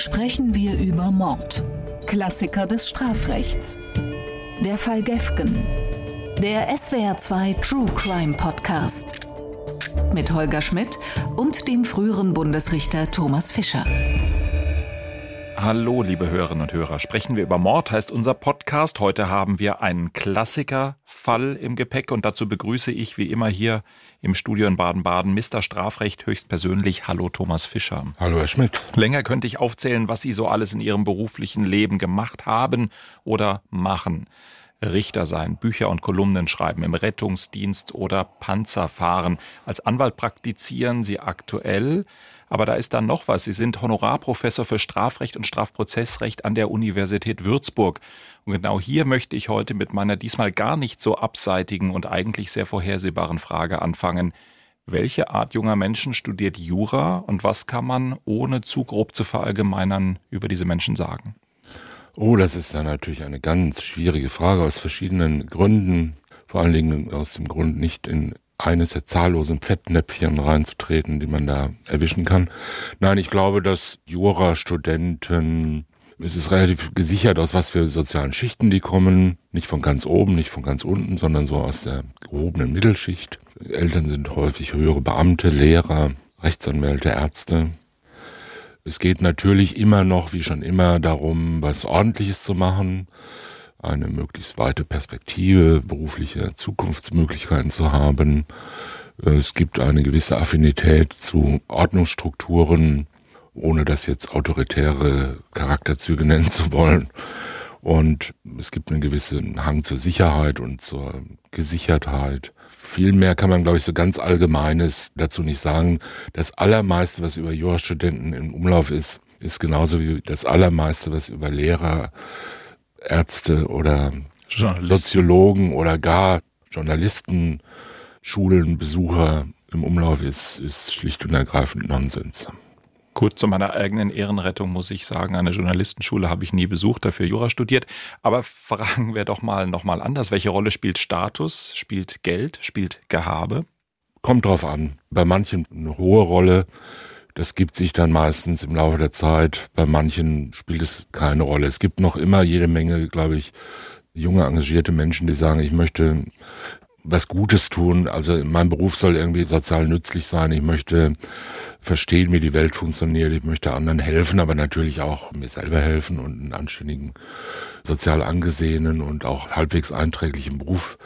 sprechen wir über Mord, Klassiker des Strafrechts. Der Fall Gefgen. Der SWR2 True Crime Podcast. Mit Holger Schmidt und dem früheren Bundesrichter Thomas Fischer. Hallo, liebe Hörerinnen und Hörer. Sprechen wir über Mord, heißt unser Podcast. Heute haben wir einen Klassikerfall im Gepäck und dazu begrüße ich wie immer hier im Studio in Baden-Baden Mr. Strafrecht höchstpersönlich. Hallo, Thomas Fischer. Hallo, Herr Schmidt. Länger könnte ich aufzählen, was Sie so alles in Ihrem beruflichen Leben gemacht haben oder machen. Richter sein, Bücher und Kolumnen schreiben, im Rettungsdienst oder Panzer fahren. Als Anwalt praktizieren Sie aktuell aber da ist dann noch was. Sie sind Honorarprofessor für Strafrecht und Strafprozessrecht an der Universität Würzburg. Und genau hier möchte ich heute mit meiner diesmal gar nicht so abseitigen und eigentlich sehr vorhersehbaren Frage anfangen. Welche Art junger Menschen studiert Jura und was kann man, ohne zu grob zu verallgemeinern, über diese Menschen sagen? Oh, das ist dann natürlich eine ganz schwierige Frage aus verschiedenen Gründen. Vor allen Dingen aus dem Grund, nicht in eines der zahllosen Fettnäpfchen reinzutreten, die man da erwischen kann. Nein, ich glaube, dass Jurastudenten, es ist relativ gesichert, aus was für sozialen Schichten die kommen. Nicht von ganz oben, nicht von ganz unten, sondern so aus der gehobenen Mittelschicht. Eltern sind häufig höhere Beamte, Lehrer, Rechtsanwälte, Ärzte. Es geht natürlich immer noch, wie schon immer, darum, was Ordentliches zu machen eine möglichst weite Perspektive, berufliche Zukunftsmöglichkeiten zu haben. Es gibt eine gewisse Affinität zu Ordnungsstrukturen, ohne das jetzt autoritäre Charakterzüge nennen zu wollen. Und es gibt einen gewissen Hang zur Sicherheit und zur Gesichertheit. Viel mehr kann man, glaube ich, so ganz Allgemeines dazu nicht sagen. Das Allermeiste, was über Jurastudenten im Umlauf ist, ist genauso wie das Allermeiste, was über Lehrer, Ärzte oder Soziologen oder gar Journalisten, Schulen, Besucher im Umlauf ist, ist schlicht und ergreifend Nonsens. Gut, zu meiner eigenen Ehrenrettung muss ich sagen, eine Journalistenschule habe ich nie besucht, dafür Jura studiert. Aber fragen wir doch mal nochmal anders. Welche Rolle spielt Status, spielt Geld, spielt Gehabe? Kommt drauf an. Bei manchen eine hohe Rolle. Das gibt sich dann meistens im Laufe der Zeit. Bei manchen spielt es keine Rolle. Es gibt noch immer jede Menge, glaube ich, junge, engagierte Menschen, die sagen, ich möchte was Gutes tun. Also mein Beruf soll irgendwie sozial nützlich sein. Ich möchte verstehen, wie die Welt funktioniert. Ich möchte anderen helfen, aber natürlich auch mir selber helfen und einen anständigen, sozial angesehenen und auch halbwegs einträglichen Beruf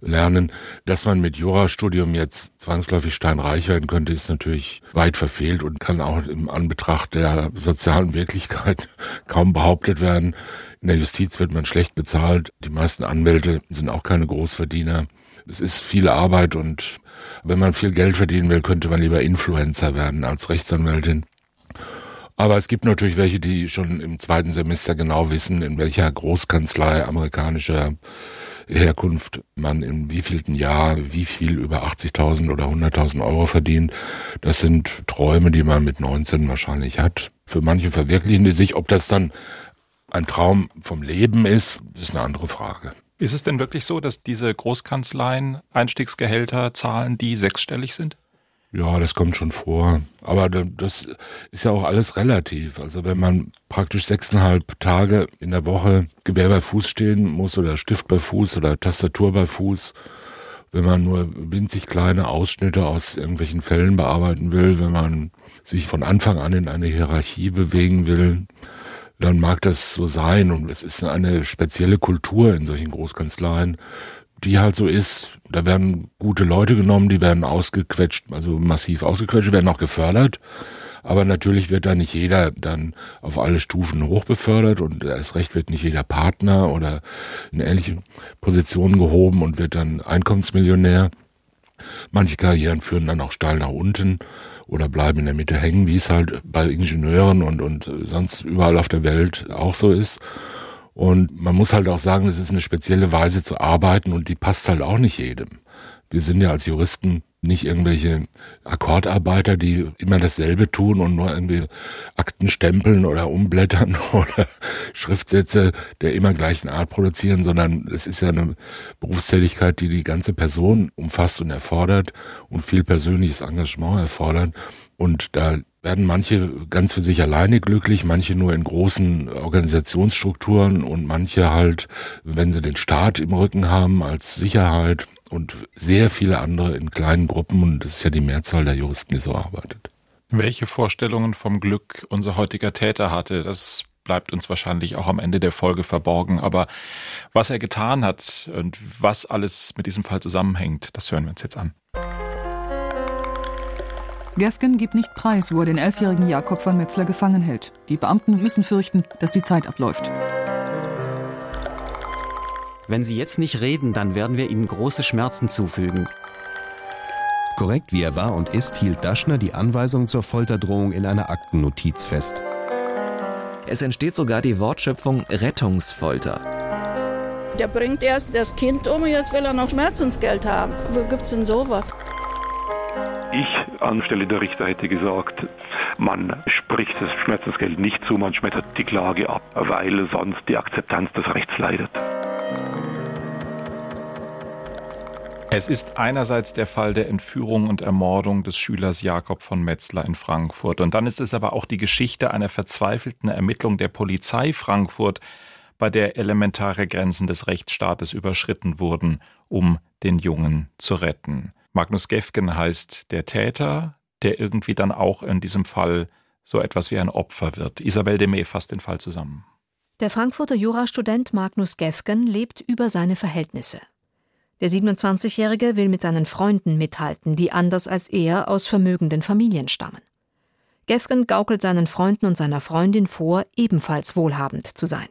lernen. Dass man mit Jurastudium jetzt zwangsläufig steinreich werden könnte, ist natürlich weit verfehlt und kann auch im Anbetracht der sozialen Wirklichkeit kaum behauptet werden. In der Justiz wird man schlecht bezahlt. Die meisten Anwälte sind auch keine Großverdiener. Es ist viel Arbeit und wenn man viel Geld verdienen will, könnte man lieber Influencer werden als Rechtsanwältin. Aber es gibt natürlich welche, die schon im zweiten Semester genau wissen, in welcher Großkanzlei amerikanischer Herkunft man in wievielten Jahr wie viel über 80.000 oder 100.000 Euro verdient. Das sind Träume, die man mit 19 wahrscheinlich hat. Für manche verwirklichen die sich. Ob das dann ein Traum vom Leben ist, ist eine andere Frage. Ist es denn wirklich so, dass diese Großkanzleien Einstiegsgehälter zahlen, die sechsstellig sind? Ja, das kommt schon vor. Aber das ist ja auch alles relativ. Also wenn man praktisch sechseinhalb Tage in der Woche Gewehr bei Fuß stehen muss oder Stift bei Fuß oder Tastatur bei Fuß, wenn man nur winzig kleine Ausschnitte aus irgendwelchen Fällen bearbeiten will, wenn man sich von Anfang an in eine Hierarchie bewegen will, dann mag das so sein. Und es ist eine spezielle Kultur in solchen Großkanzleien, die halt so ist. Da werden gute Leute genommen, die werden ausgequetscht, also massiv ausgequetscht, werden auch gefördert. Aber natürlich wird da nicht jeder dann auf alle Stufen hochbefördert und erst recht wird nicht jeder Partner oder in ähnliche Positionen gehoben und wird dann Einkommensmillionär. Manche Karrieren führen dann auch steil nach unten oder bleiben in der Mitte hängen, wie es halt bei Ingenieuren und, und sonst überall auf der Welt auch so ist. Und man muss halt auch sagen, es ist eine spezielle Weise zu arbeiten und die passt halt auch nicht jedem. Wir sind ja als Juristen nicht irgendwelche Akkordarbeiter, die immer dasselbe tun und nur irgendwie Akten stempeln oder umblättern oder Schriftsätze der immer gleichen Art produzieren, sondern es ist ja eine Berufstätigkeit, die die ganze Person umfasst und erfordert und viel persönliches Engagement erfordert. Und da werden manche ganz für sich alleine glücklich, manche nur in großen Organisationsstrukturen und manche halt, wenn sie den Staat im Rücken haben als Sicherheit und sehr viele andere in kleinen Gruppen und das ist ja die Mehrzahl der Juristen, die so arbeitet. Welche Vorstellungen vom Glück unser heutiger Täter hatte, das bleibt uns wahrscheinlich auch am Ende der Folge verborgen. Aber was er getan hat und was alles mit diesem Fall zusammenhängt, das hören wir uns jetzt an. Gefgen gibt nicht preis, wo er den elfjährigen Jakob von Metzler gefangen hält. Die Beamten müssen fürchten, dass die Zeit abläuft. Wenn Sie jetzt nicht reden, dann werden wir Ihnen große Schmerzen zufügen. Korrekt wie er war und ist, hielt Daschner die Anweisung zur Folterdrohung in einer Aktennotiz fest. Es entsteht sogar die Wortschöpfung Rettungsfolter. Der bringt erst das Kind um und jetzt will er noch Schmerzensgeld haben. Wo gibt's denn sowas? Ich anstelle der Richter hätte gesagt, man spricht das Schmerzensgeld nicht zu, man schmettert die Klage ab, weil sonst die Akzeptanz des Rechts leidet. Es ist einerseits der Fall der Entführung und Ermordung des Schülers Jakob von Metzler in Frankfurt. Und dann ist es aber auch die Geschichte einer verzweifelten Ermittlung der Polizei Frankfurt, bei der elementare Grenzen des Rechtsstaates überschritten wurden, um den Jungen zu retten. Magnus Gefgen heißt der Täter, der irgendwie dann auch in diesem Fall so etwas wie ein Opfer wird. Isabel Demey fasst den Fall zusammen. Der Frankfurter Jurastudent Magnus Gefgen lebt über seine Verhältnisse. Der 27-Jährige will mit seinen Freunden mithalten, die anders als er aus vermögenden Familien stammen. Gefgen gaukelt seinen Freunden und seiner Freundin vor, ebenfalls wohlhabend zu sein.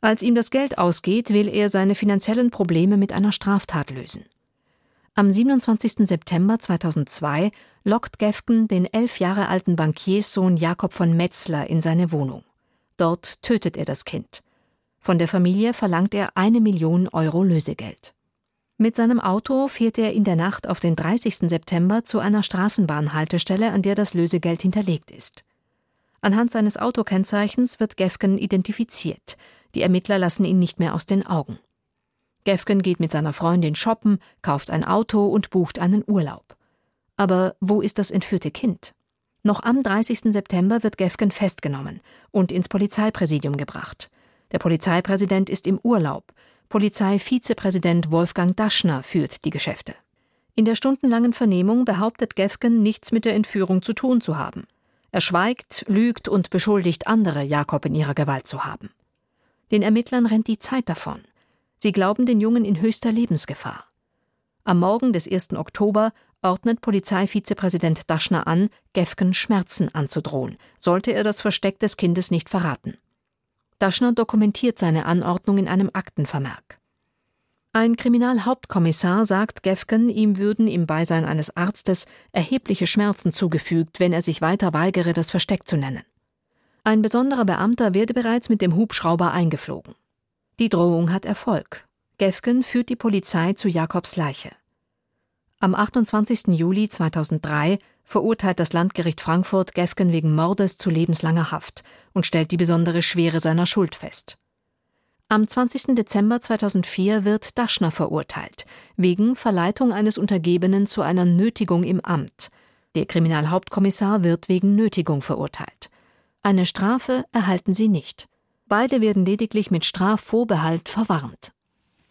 Als ihm das Geld ausgeht, will er seine finanziellen Probleme mit einer Straftat lösen. Am 27. September 2002 lockt Gefgen den elf Jahre alten Bankierssohn Jakob von Metzler in seine Wohnung. Dort tötet er das Kind. Von der Familie verlangt er eine Million Euro Lösegeld. Mit seinem Auto fährt er in der Nacht auf den 30. September zu einer Straßenbahnhaltestelle, an der das Lösegeld hinterlegt ist. Anhand seines Autokennzeichens wird Gefgen identifiziert. Die Ermittler lassen ihn nicht mehr aus den Augen. Gefgen geht mit seiner Freundin shoppen, kauft ein Auto und bucht einen Urlaub. Aber wo ist das entführte Kind? Noch am 30. September wird Gefgen festgenommen und ins Polizeipräsidium gebracht. Der Polizeipräsident ist im Urlaub. Polizeivizepräsident Wolfgang Daschner führt die Geschäfte. In der stundenlangen Vernehmung behauptet Gefgen, nichts mit der Entführung zu tun zu haben. Er schweigt, lügt und beschuldigt andere, Jakob in ihrer Gewalt zu haben. Den Ermittlern rennt die Zeit davon. Sie glauben den Jungen in höchster Lebensgefahr. Am Morgen des 1. Oktober ordnet Polizeivizepräsident Daschner an, Gefgen Schmerzen anzudrohen, sollte er das Versteck des Kindes nicht verraten. Daschner dokumentiert seine Anordnung in einem Aktenvermerk. Ein Kriminalhauptkommissar sagt Gefgen, ihm würden im Beisein eines Arztes erhebliche Schmerzen zugefügt, wenn er sich weiter weigere, das Versteck zu nennen. Ein besonderer Beamter werde bereits mit dem Hubschrauber eingeflogen. Die Drohung hat Erfolg. Gefgen führt die Polizei zu Jakobs Leiche. Am 28. Juli 2003 verurteilt das Landgericht Frankfurt Gefgen wegen Mordes zu lebenslanger Haft und stellt die besondere Schwere seiner Schuld fest. Am 20. Dezember 2004 wird Daschner verurteilt, wegen Verleitung eines Untergebenen zu einer Nötigung im Amt. Der Kriminalhauptkommissar wird wegen Nötigung verurteilt. Eine Strafe erhalten sie nicht. Beide werden lediglich mit Strafvorbehalt verwarnt.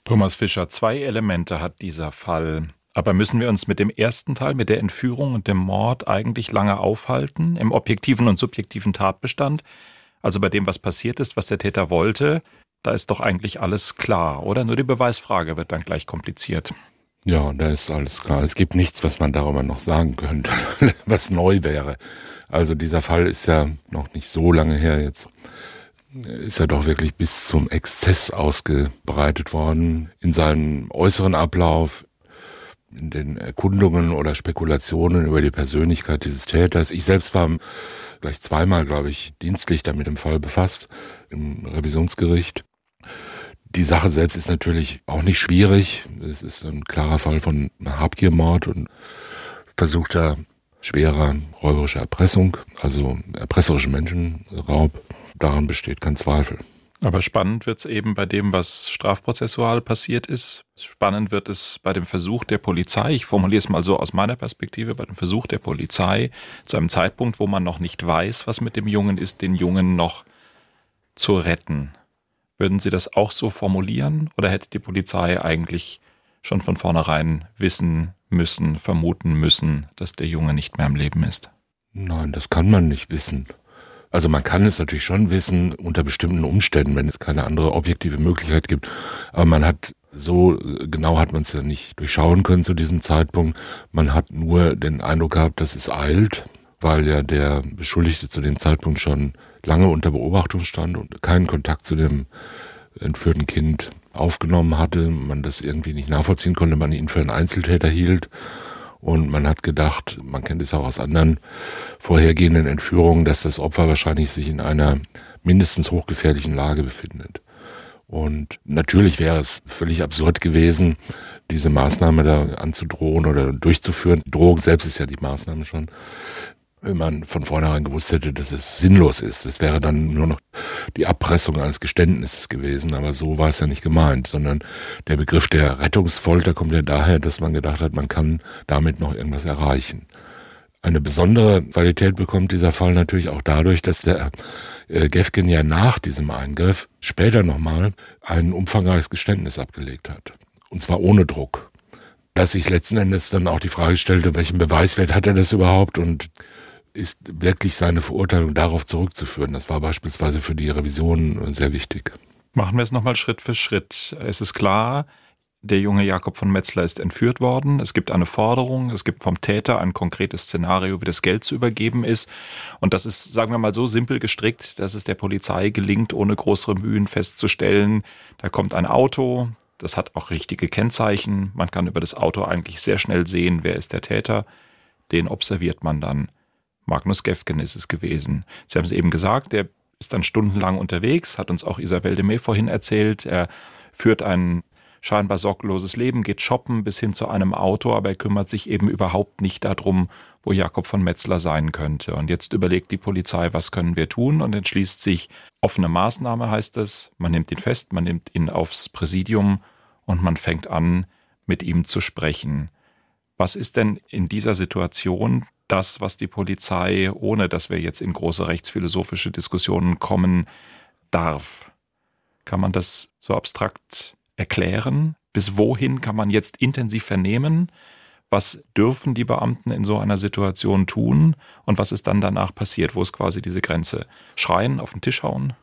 Thomas Fischer, zwei Elemente hat dieser Fall. Aber müssen wir uns mit dem ersten Teil, mit der Entführung und dem Mord eigentlich lange aufhalten, im objektiven und subjektiven Tatbestand? Also bei dem, was passiert ist, was der Täter wollte, da ist doch eigentlich alles klar, oder? Nur die Beweisfrage wird dann gleich kompliziert. Ja, da ist alles klar. Es gibt nichts, was man darüber noch sagen könnte, was neu wäre. Also dieser Fall ist ja noch nicht so lange her jetzt ist er doch wirklich bis zum Exzess ausgebreitet worden. In seinem äußeren Ablauf, in den Erkundungen oder Spekulationen über die Persönlichkeit dieses Täters. Ich selbst war gleich zweimal, glaube ich, dienstlich damit im Fall befasst, im Revisionsgericht. Die Sache selbst ist natürlich auch nicht schwierig. Es ist ein klarer Fall von Habgiermord und versuchter schwerer räuberischer Erpressung, also erpresserischen Menschenraub. Daran besteht kein Zweifel. Aber spannend wird es eben bei dem, was strafprozessual passiert ist. Spannend wird es bei dem Versuch der Polizei, ich formuliere es mal so aus meiner Perspektive, bei dem Versuch der Polizei zu einem Zeitpunkt, wo man noch nicht weiß, was mit dem Jungen ist, den Jungen noch zu retten. Würden Sie das auch so formulieren oder hätte die Polizei eigentlich schon von vornherein wissen müssen, vermuten müssen, dass der Junge nicht mehr am Leben ist? Nein, das kann man nicht wissen. Also man kann es natürlich schon wissen unter bestimmten Umständen, wenn es keine andere objektive Möglichkeit gibt. Aber man hat so genau hat man es ja nicht durchschauen können zu diesem Zeitpunkt. Man hat nur den Eindruck gehabt, dass es eilt, weil ja der Beschuldigte zu dem Zeitpunkt schon lange unter Beobachtung stand und keinen Kontakt zu dem entführten Kind aufgenommen hatte, man das irgendwie nicht nachvollziehen konnte, man ihn für einen Einzeltäter hielt und man hat gedacht, man kennt es auch aus anderen vorhergehenden Entführungen, dass das Opfer wahrscheinlich sich in einer mindestens hochgefährlichen Lage befindet. Und natürlich wäre es völlig absurd gewesen, diese Maßnahme da anzudrohen oder durchzuführen. Drohung selbst ist ja die Maßnahme schon wenn man von vornherein gewusst hätte, dass es sinnlos ist. Das wäre dann nur noch die Abpressung eines Geständnisses gewesen, aber so war es ja nicht gemeint, sondern der Begriff der Rettungsfolter kommt ja daher, dass man gedacht hat, man kann damit noch irgendwas erreichen. Eine besondere Qualität bekommt dieser Fall natürlich auch dadurch, dass der äh, Gefgen ja nach diesem Eingriff später nochmal ein umfangreiches Geständnis abgelegt hat. Und zwar ohne Druck. Dass sich letzten Endes dann auch die Frage stellte, welchen Beweiswert hat er das überhaupt und ist wirklich seine Verurteilung darauf zurückzuführen. Das war beispielsweise für die Revision sehr wichtig. Machen wir es nochmal Schritt für Schritt. Es ist klar, der junge Jakob von Metzler ist entführt worden. Es gibt eine Forderung, es gibt vom Täter ein konkretes Szenario, wie das Geld zu übergeben ist. Und das ist, sagen wir mal, so simpel gestrickt, dass es der Polizei gelingt, ohne größere Mühen festzustellen, da kommt ein Auto, das hat auch richtige Kennzeichen. Man kann über das Auto eigentlich sehr schnell sehen, wer ist der Täter. Den observiert man dann. Magnus Gefgen ist es gewesen. Sie haben es eben gesagt, der ist dann stundenlang unterwegs, hat uns auch Isabel de May vorhin erzählt. Er führt ein scheinbar sorgloses Leben, geht shoppen bis hin zu einem Auto, aber er kümmert sich eben überhaupt nicht darum, wo Jakob von Metzler sein könnte. Und jetzt überlegt die Polizei, was können wir tun und entschließt sich, offene Maßnahme heißt es, man nimmt ihn fest, man nimmt ihn aufs Präsidium und man fängt an, mit ihm zu sprechen. Was ist denn in dieser Situation das, was die Polizei, ohne dass wir jetzt in große rechtsphilosophische Diskussionen kommen, darf? Kann man das so abstrakt erklären? Bis wohin kann man jetzt intensiv vernehmen? Was dürfen die Beamten in so einer Situation tun? Und was ist dann danach passiert? Wo ist quasi diese Grenze? Schreien, auf den Tisch hauen?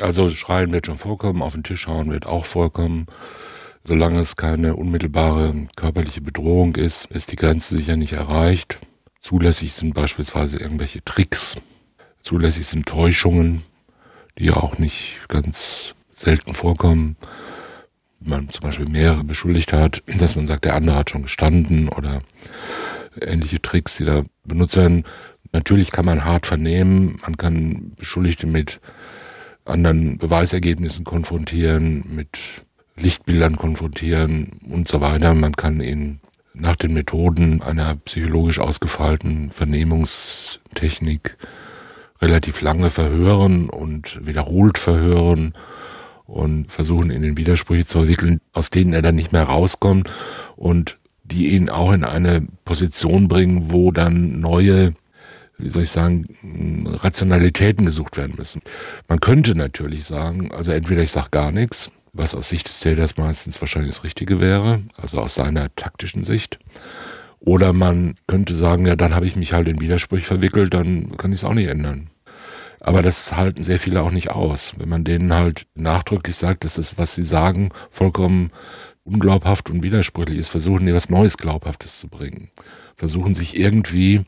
Also schreien wird schon vorkommen, auf den Tisch hauen wird auch vorkommen. Solange es keine unmittelbare körperliche Bedrohung ist, ist die Grenze sicher nicht erreicht. Zulässig sind beispielsweise irgendwelche Tricks. Zulässig sind Täuschungen, die ja auch nicht ganz selten vorkommen. Wenn man zum Beispiel mehrere beschuldigt hat, dass man sagt, der andere hat schon gestanden oder ähnliche Tricks, die da benutzt werden. Natürlich kann man hart vernehmen, man kann Beschuldigte mit anderen Beweisergebnissen konfrontieren, mit Lichtbildern konfrontieren und so weiter. Man kann ihn nach den Methoden einer psychologisch ausgefeilten Vernehmungstechnik relativ lange verhören und wiederholt verhören und versuchen in den Widersprüche zu entwickeln, aus denen er dann nicht mehr rauskommt und die ihn auch in eine Position bringen, wo dann neue, wie soll ich sagen, Rationalitäten gesucht werden müssen. Man könnte natürlich sagen, also entweder ich sage gar nichts, was aus Sicht des Täters meistens wahrscheinlich das Richtige wäre, also aus seiner taktischen Sicht. Oder man könnte sagen, ja, dann habe ich mich halt in Widersprüche verwickelt, dann kann ich es auch nicht ändern. Aber das halten sehr viele auch nicht aus. Wenn man denen halt nachdrücklich sagt, dass das, was sie sagen, vollkommen unglaubhaft und widersprüchlich ist, versuchen die was Neues Glaubhaftes zu bringen. Versuchen sich irgendwie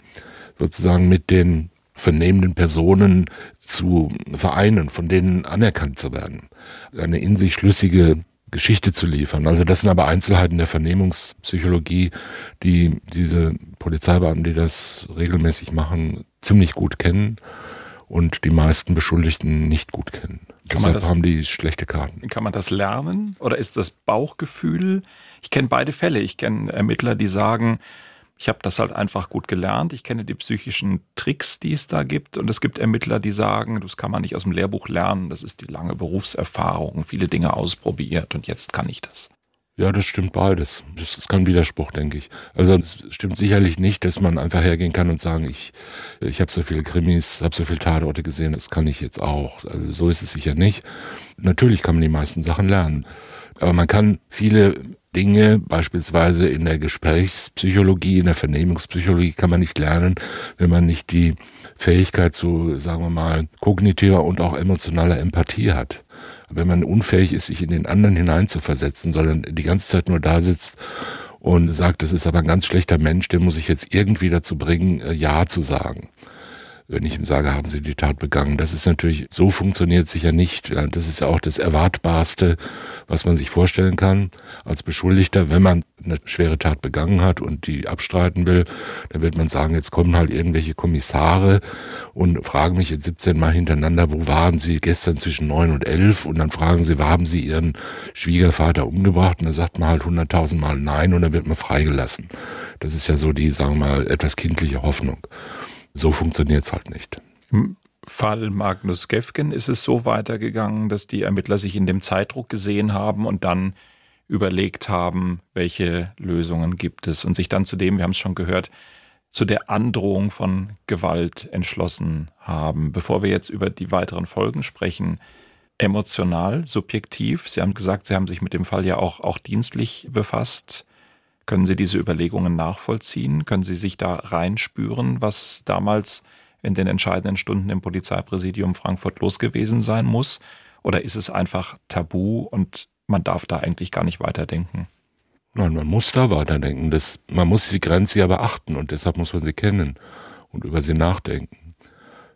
sozusagen mit den vernehmenden Personen zu vereinen, von denen anerkannt zu werden. Eine in sich schlüssige Geschichte zu liefern. Also das sind aber Einzelheiten der Vernehmungspsychologie, die diese Polizeibeamten, die das regelmäßig machen, ziemlich gut kennen und die meisten Beschuldigten nicht gut kennen. Kann Deshalb das, haben die schlechte Karten. Kann man das lernen oder ist das Bauchgefühl? Ich kenne beide Fälle. Ich kenne Ermittler, die sagen, Ich habe das halt einfach gut gelernt. Ich kenne die psychischen Tricks, die es da gibt. Und es gibt Ermittler, die sagen, das kann man nicht aus dem Lehrbuch lernen. Das ist die lange Berufserfahrung, viele Dinge ausprobiert und jetzt kann ich das. Ja, das stimmt beides. Das ist kein Widerspruch, denke ich. Also es stimmt sicherlich nicht, dass man einfach hergehen kann und sagen, ich, ich habe so viele Krimis, habe so viele Tatorte gesehen, das kann ich jetzt auch. Also so ist es sicher nicht. Natürlich kann man die meisten Sachen lernen. Aber man kann viele Dinge, beispielsweise in der Gesprächspsychologie, in der Vernehmungspsychologie, kann man nicht lernen, wenn man nicht die Fähigkeit zu, sagen wir mal, kognitiver und auch emotionaler Empathie hat. Wenn man unfähig ist, sich in den anderen hineinzuversetzen, sondern die ganze Zeit nur da sitzt und sagt, das ist aber ein ganz schlechter Mensch, den muss ich jetzt irgendwie dazu bringen, äh, Ja zu sagen wenn ich ihm sage, haben Sie die Tat begangen. Das ist natürlich, so funktioniert sicher nicht. Das ist ja auch das Erwartbarste, was man sich vorstellen kann als Beschuldigter. Wenn man eine schwere Tat begangen hat und die abstreiten will, dann wird man sagen, jetzt kommen halt irgendwelche Kommissare und fragen mich jetzt 17 Mal hintereinander, wo waren Sie gestern zwischen neun und elf? Und dann fragen sie, haben Sie Ihren Schwiegervater umgebracht? Und dann sagt man halt hunderttausend Mal nein und dann wird man freigelassen. Das ist ja so die, sagen wir mal, etwas kindliche Hoffnung. So funktioniert es halt nicht. Im Fall Magnus Gefgen ist es so weitergegangen, dass die Ermittler sich in dem Zeitdruck gesehen haben und dann überlegt haben, welche Lösungen gibt es und sich dann zudem, wir haben es schon gehört, zu der Androhung von Gewalt entschlossen haben. Bevor wir jetzt über die weiteren Folgen sprechen, emotional, subjektiv, Sie haben gesagt, Sie haben sich mit dem Fall ja auch, auch dienstlich befasst. Können Sie diese Überlegungen nachvollziehen? Können Sie sich da reinspüren, was damals in den entscheidenden Stunden im Polizeipräsidium Frankfurt los gewesen sein muss? Oder ist es einfach tabu und man darf da eigentlich gar nicht weiterdenken? Nein, man muss da weiterdenken. Das, man muss die Grenze ja beachten und deshalb muss man sie kennen und über sie nachdenken.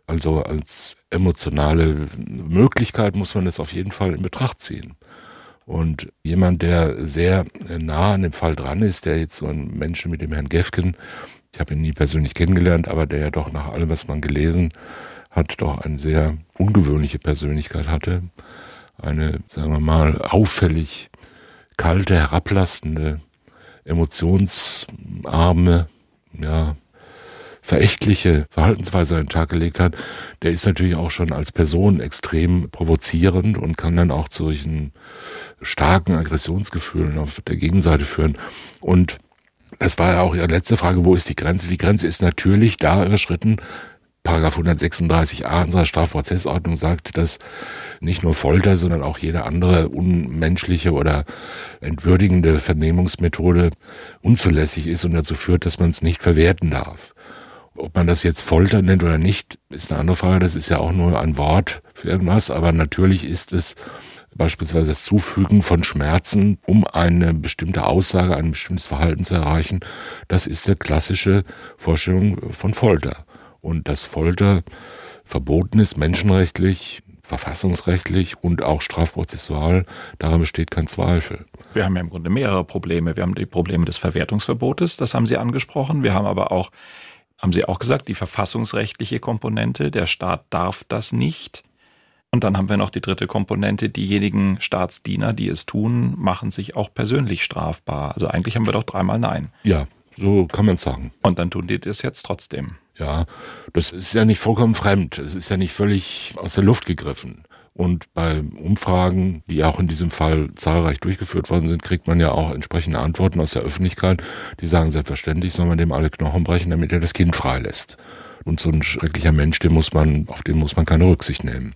Also als emotionale Möglichkeit muss man es auf jeden Fall in Betracht ziehen. Und jemand, der sehr nah an dem Fall dran ist, der jetzt so ein Mensch mit dem Herrn Gefken, ich habe ihn nie persönlich kennengelernt, aber der ja doch nach allem, was man gelesen hat, doch eine sehr ungewöhnliche Persönlichkeit hatte. Eine, sagen wir mal, auffällig kalte, herablassende, emotionsarme, ja, verächtliche Verhaltensweise an den Tag gelegt hat, der ist natürlich auch schon als Person extrem provozierend und kann dann auch zu solchen starken Aggressionsgefühlen auf der Gegenseite führen. Und das war ja auch Ihre letzte Frage, wo ist die Grenze? Die Grenze ist natürlich da überschritten. Paragraph 136a unserer Strafprozessordnung sagt, dass nicht nur Folter, sondern auch jede andere unmenschliche oder entwürdigende Vernehmungsmethode unzulässig ist und dazu führt, dass man es nicht verwerten darf. Ob man das jetzt Folter nennt oder nicht, ist eine andere Frage. Das ist ja auch nur ein Wort für irgendwas. Aber natürlich ist es beispielsweise das Zufügen von Schmerzen, um eine bestimmte Aussage, ein bestimmtes Verhalten zu erreichen. Das ist der klassische Vorstellung von Folter. Und dass Folter verboten ist, menschenrechtlich, verfassungsrechtlich und auch strafprozessual, daran besteht kein Zweifel. Wir haben ja im Grunde mehrere Probleme. Wir haben die Probleme des Verwertungsverbotes, das haben Sie angesprochen. Wir haben aber auch haben Sie auch gesagt, die verfassungsrechtliche Komponente, der Staat darf das nicht. Und dann haben wir noch die dritte Komponente, diejenigen Staatsdiener, die es tun, machen sich auch persönlich strafbar. Also eigentlich haben wir doch dreimal Nein. Ja, so kann man sagen. Und dann tun die das jetzt trotzdem. Ja, das ist ja nicht vollkommen fremd. Es ist ja nicht völlig aus der Luft gegriffen. Und bei Umfragen, die auch in diesem Fall zahlreich durchgeführt worden sind, kriegt man ja auch entsprechende Antworten aus der Öffentlichkeit, die sagen, selbstverständlich soll man dem alle Knochen brechen, damit er das Kind freilässt. Und so ein schrecklicher Mensch, den muss man, auf den muss man keine Rücksicht nehmen.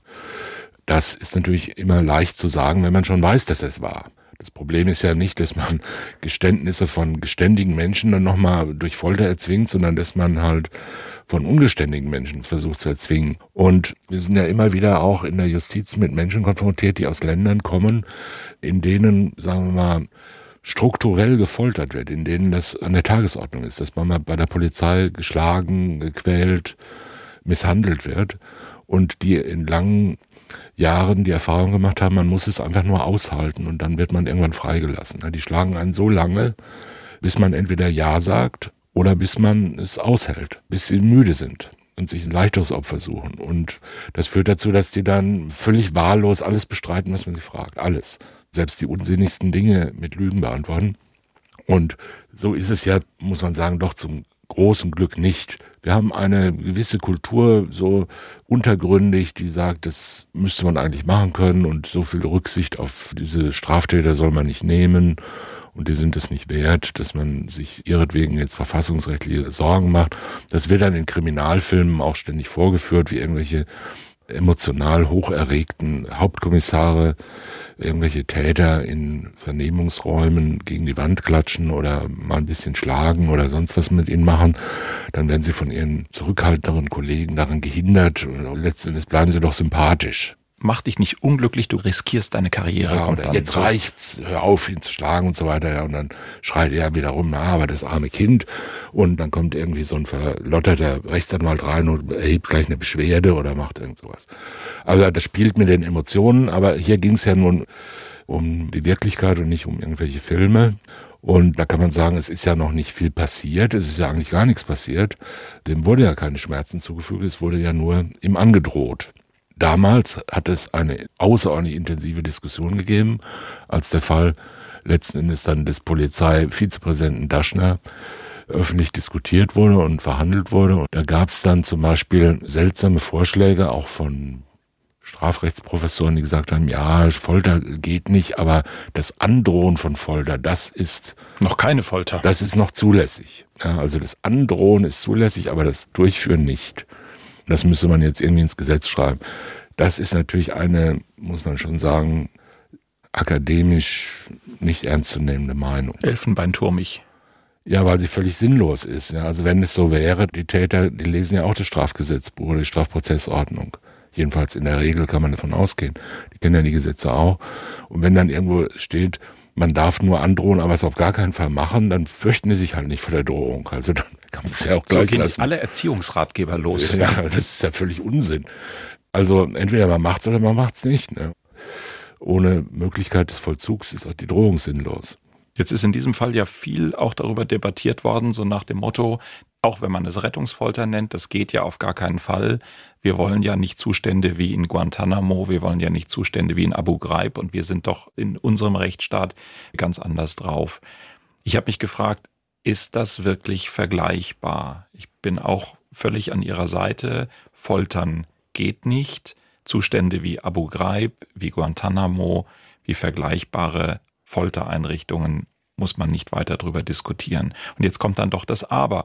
Das ist natürlich immer leicht zu sagen, wenn man schon weiß, dass es war. Das Problem ist ja nicht, dass man Geständnisse von geständigen Menschen dann nochmal durch Folter erzwingt, sondern dass man halt von ungeständigen Menschen versucht zu erzwingen. Und wir sind ja immer wieder auch in der Justiz mit Menschen konfrontiert, die aus Ländern kommen, in denen, sagen wir mal, strukturell gefoltert wird, in denen das an der Tagesordnung ist, dass man mal bei der Polizei geschlagen, gequält, misshandelt wird und die in langen Jahren die Erfahrung gemacht haben, man muss es einfach nur aushalten und dann wird man irgendwann freigelassen. Die schlagen einen so lange, bis man entweder Ja sagt oder bis man es aushält, bis sie müde sind und sich ein leichteres Opfer suchen. Und das führt dazu, dass die dann völlig wahllos alles bestreiten, was man sie fragt. Alles. Selbst die unsinnigsten Dinge mit Lügen beantworten. Und so ist es ja, muss man sagen, doch zum großen Glück nicht. Wir haben eine gewisse Kultur so untergründig, die sagt, das müsste man eigentlich machen können und so viel Rücksicht auf diese Straftäter soll man nicht nehmen und die sind es nicht wert, dass man sich ihretwegen jetzt verfassungsrechtliche Sorgen macht. Das wird dann in Kriminalfilmen auch ständig vorgeführt, wie irgendwelche emotional hocherregten Hauptkommissare irgendwelche Täter in Vernehmungsräumen gegen die Wand klatschen oder mal ein bisschen schlagen oder sonst was mit ihnen machen, dann werden sie von ihren zurückhaltenderen Kollegen daran gehindert. Und letztendlich bleiben sie doch sympathisch mach dich nicht unglücklich, du riskierst deine Karriere. Ja, oder jetzt so. reicht's, hör auf, ihn zu schlagen und so weiter. Ja, und dann schreit er wieder rum, ah, aber das arme Kind. Und dann kommt irgendwie so ein verlotterter Rechtsanwalt rein und erhebt gleich eine Beschwerde oder macht irgend sowas. Also das spielt mit den Emotionen, aber hier ging's ja nun um die Wirklichkeit und nicht um irgendwelche Filme. Und da kann man sagen, es ist ja noch nicht viel passiert, es ist ja eigentlich gar nichts passiert. Dem wurde ja keine Schmerzen zugefügt, es wurde ja nur ihm angedroht. Damals hat es eine außerordentlich intensive Diskussion gegeben, als der Fall letzten Endes dann des Polizeivizepräsidenten Daschner öffentlich diskutiert wurde und verhandelt wurde. Und da gab es dann zum Beispiel seltsame Vorschläge auch von Strafrechtsprofessoren, die gesagt haben, ja, Folter geht nicht, aber das Androhen von Folter, das ist noch keine Folter. Das ist noch zulässig. Ja, also das Androhen ist zulässig, aber das Durchführen nicht. Das müsste man jetzt irgendwie ins Gesetz schreiben. Das ist natürlich eine, muss man schon sagen, akademisch nicht ernstzunehmende Meinung. Elfenbeinturmig. Ja, weil sie völlig sinnlos ist. Ja, also wenn es so wäre, die Täter, die lesen ja auch das Strafgesetzbuch oder die Strafprozessordnung. Jedenfalls in der Regel kann man davon ausgehen. Die kennen ja die Gesetze auch. Und wenn dann irgendwo steht, man darf nur androhen, aber es auf gar keinen Fall machen, dann fürchten die sich halt nicht vor der Drohung. Also dann kann man es ja auch gleich so gehen lassen. alle Erziehungsratgeber los. Ja, das ist ja völlig Unsinn. Also entweder man macht's oder man macht's nicht. Ne? Ohne Möglichkeit des Vollzugs ist auch die Drohung sinnlos. Jetzt ist in diesem Fall ja viel auch darüber debattiert worden, so nach dem Motto, auch wenn man es Rettungsfolter nennt, das geht ja auf gar keinen Fall. Wir wollen ja nicht Zustände wie in Guantanamo, wir wollen ja nicht Zustände wie in Abu Ghraib und wir sind doch in unserem Rechtsstaat ganz anders drauf. Ich habe mich gefragt, ist das wirklich vergleichbar? Ich bin auch völlig an Ihrer Seite. Foltern geht nicht. Zustände wie Abu Ghraib, wie Guantanamo, wie vergleichbare Foltereinrichtungen muss man nicht weiter darüber diskutieren. Und jetzt kommt dann doch das Aber.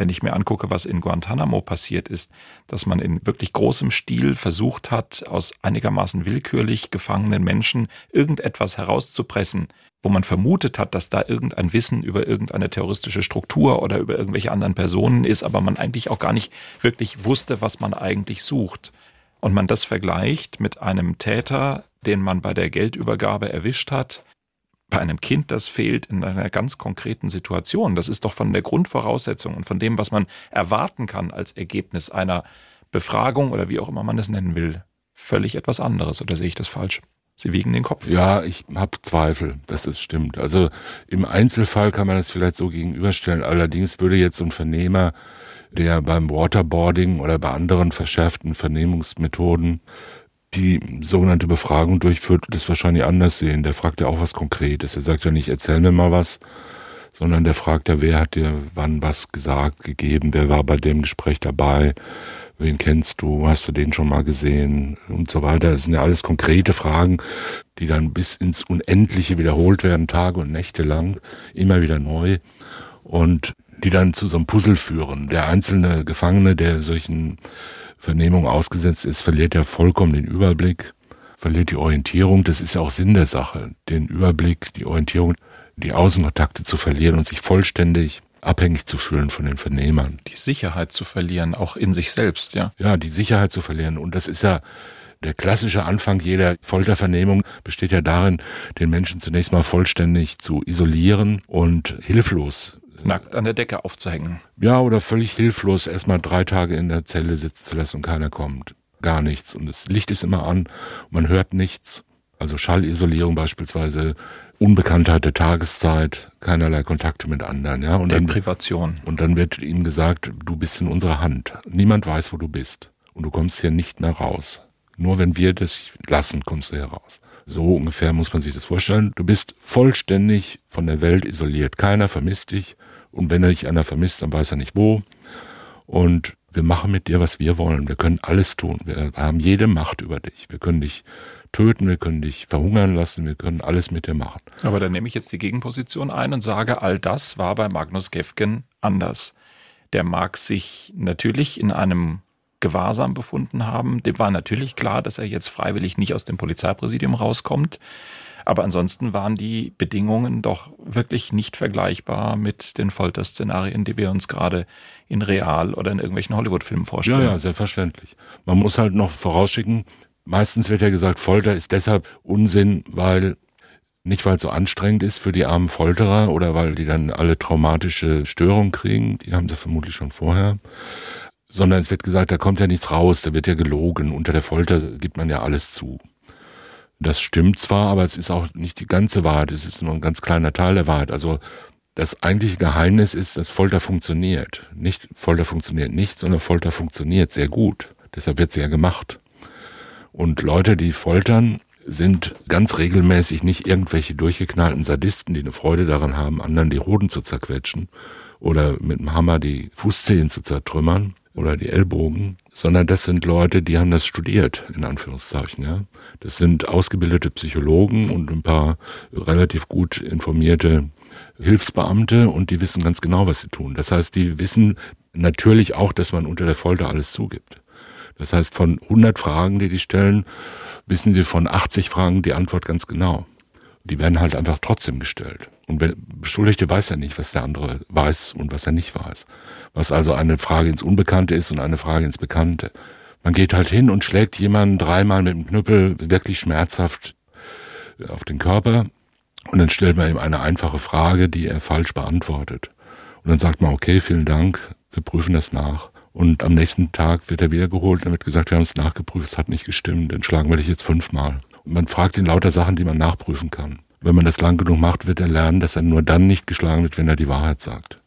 Wenn ich mir angucke, was in Guantanamo passiert ist, dass man in wirklich großem Stil versucht hat, aus einigermaßen willkürlich gefangenen Menschen irgendetwas herauszupressen, wo man vermutet hat, dass da irgendein Wissen über irgendeine terroristische Struktur oder über irgendwelche anderen Personen ist, aber man eigentlich auch gar nicht wirklich wusste, was man eigentlich sucht. Und man das vergleicht mit einem Täter, den man bei der Geldübergabe erwischt hat, bei einem Kind, das fehlt in einer ganz konkreten Situation. Das ist doch von der Grundvoraussetzung und von dem, was man erwarten kann als Ergebnis einer Befragung oder wie auch immer man es nennen will, völlig etwas anderes. Oder sehe ich das falsch? Sie wiegen den Kopf. Ja, ich habe Zweifel, dass es stimmt. Also im Einzelfall kann man es vielleicht so gegenüberstellen. Allerdings würde jetzt so ein Vernehmer, der beim Waterboarding oder bei anderen verschärften Vernehmungsmethoden die sogenannte Befragung durchführt, das wahrscheinlich anders sehen. Der fragt ja auch was Konkretes. Er sagt ja nicht, erzähl mir mal was, sondern der fragt ja, wer hat dir wann was gesagt, gegeben, wer war bei dem Gespräch dabei, wen kennst du, hast du den schon mal gesehen und so weiter. Das sind ja alles konkrete Fragen, die dann bis ins Unendliche wiederholt werden, Tage und Nächte lang, immer wieder neu und die dann zu so einem Puzzle führen. Der einzelne Gefangene, der solchen Vernehmungen ausgesetzt ist, verliert ja vollkommen den Überblick, verliert die Orientierung. Das ist ja auch Sinn der Sache, den Überblick, die Orientierung, die Außenkontakte zu verlieren und sich vollständig abhängig zu fühlen von den Vernehmern. Die Sicherheit zu verlieren, auch in sich selbst, ja. Ja, die Sicherheit zu verlieren. Und das ist ja der klassische Anfang jeder Foltervernehmung besteht ja darin, den Menschen zunächst mal vollständig zu isolieren und hilflos nackt an der Decke aufzuhängen. Ja, oder völlig hilflos erstmal drei Tage in der Zelle sitzen zu lassen und keiner kommt. Gar nichts. Und das Licht ist immer an, man hört nichts. Also Schallisolierung beispielsweise, Unbekanntheit der Tageszeit, keinerlei Kontakte mit anderen, ja. Und Deprivation. Dann, und dann wird ihm gesagt, du bist in unserer Hand. Niemand weiß, wo du bist. Und du kommst hier nicht mehr raus. Nur wenn wir das lassen, kommst du hier raus. So ungefähr muss man sich das vorstellen. Du bist vollständig von der Welt isoliert. Keiner vermisst dich. Und wenn er dich einer vermisst, dann weiß er nicht wo. Und wir machen mit dir, was wir wollen. Wir können alles tun. Wir haben jede Macht über dich. Wir können dich töten, wir können dich verhungern lassen, wir können alles mit dir machen. Aber dann nehme ich jetzt die Gegenposition ein und sage, all das war bei Magnus Gefgen anders. Der mag sich natürlich in einem Gewahrsam befunden haben. Dem war natürlich klar, dass er jetzt freiwillig nicht aus dem Polizeipräsidium rauskommt. Aber ansonsten waren die Bedingungen doch wirklich nicht vergleichbar mit den Folterszenarien, die wir uns gerade in Real oder in irgendwelchen Hollywood-Filmen vorstellen. Ja, ja, selbstverständlich. Man muss halt noch vorausschicken, meistens wird ja gesagt, Folter ist deshalb Unsinn, weil nicht weil es so anstrengend ist für die armen Folterer oder weil die dann alle traumatische Störungen kriegen, die haben sie vermutlich schon vorher, sondern es wird gesagt, da kommt ja nichts raus, da wird ja gelogen. Unter der Folter gibt man ja alles zu. Das stimmt zwar, aber es ist auch nicht die ganze Wahrheit, es ist nur ein ganz kleiner Teil der Wahrheit. Also das eigentliche Geheimnis ist, dass Folter funktioniert. Nicht Folter funktioniert nicht, sondern Folter funktioniert sehr gut. Deshalb wird sie ja gemacht. Und Leute, die foltern, sind ganz regelmäßig nicht irgendwelche durchgeknallten Sadisten, die eine Freude daran haben, anderen die Hoden zu zerquetschen oder mit dem Hammer die Fußzehen zu zertrümmern, oder die Ellbogen, sondern das sind Leute, die haben das studiert, in Anführungszeichen, ja. Das sind ausgebildete Psychologen und ein paar relativ gut informierte Hilfsbeamte und die wissen ganz genau, was sie tun. Das heißt, die wissen natürlich auch, dass man unter der Folter alles zugibt. Das heißt, von 100 Fragen, die die stellen, wissen sie von 80 Fragen die Antwort ganz genau. Die werden halt einfach trotzdem gestellt. Und der Beschuldigte weiß ja nicht, was der andere weiß und was er nicht weiß was also eine Frage ins Unbekannte ist und eine Frage ins Bekannte. Man geht halt hin und schlägt jemanden dreimal mit dem Knüppel wirklich schmerzhaft auf den Körper und dann stellt man ihm eine einfache Frage, die er falsch beantwortet. Und dann sagt man, okay, vielen Dank, wir prüfen das nach. Und am nächsten Tag wird er wiedergeholt, dann wird gesagt, wir haben es nachgeprüft, es hat nicht gestimmt, dann schlagen wir dich jetzt fünfmal. Und man fragt ihn lauter Sachen, die man nachprüfen kann. Wenn man das lang genug macht, wird er lernen, dass er nur dann nicht geschlagen wird, wenn er die Wahrheit sagt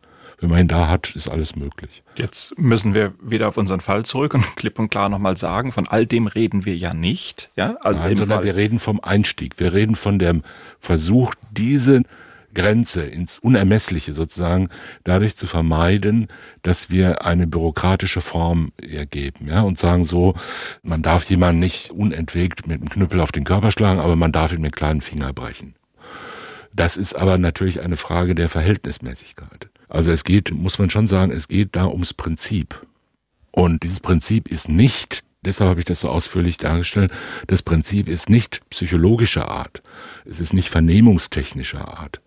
wenn man ihn da hat, ist alles möglich. Jetzt müssen wir wieder auf unseren Fall zurück und klipp und klar nochmal sagen, von all dem reden wir ja nicht. Ja? Also Nein, sondern Fall wir reden vom Einstieg. Wir reden von dem Versuch, diese Grenze ins Unermessliche sozusagen dadurch zu vermeiden, dass wir eine bürokratische Form ergeben, ja, und sagen so, man darf jemanden nicht unentwegt mit einem Knüppel auf den Körper schlagen, aber man darf ihn mit kleinen Finger brechen. Das ist aber natürlich eine Frage der Verhältnismäßigkeit. Also es geht, muss man schon sagen, es geht da ums Prinzip. Und dieses Prinzip ist nicht, deshalb habe ich das so ausführlich dargestellt, das Prinzip ist nicht psychologischer Art. Es ist nicht vernehmungstechnischer Art.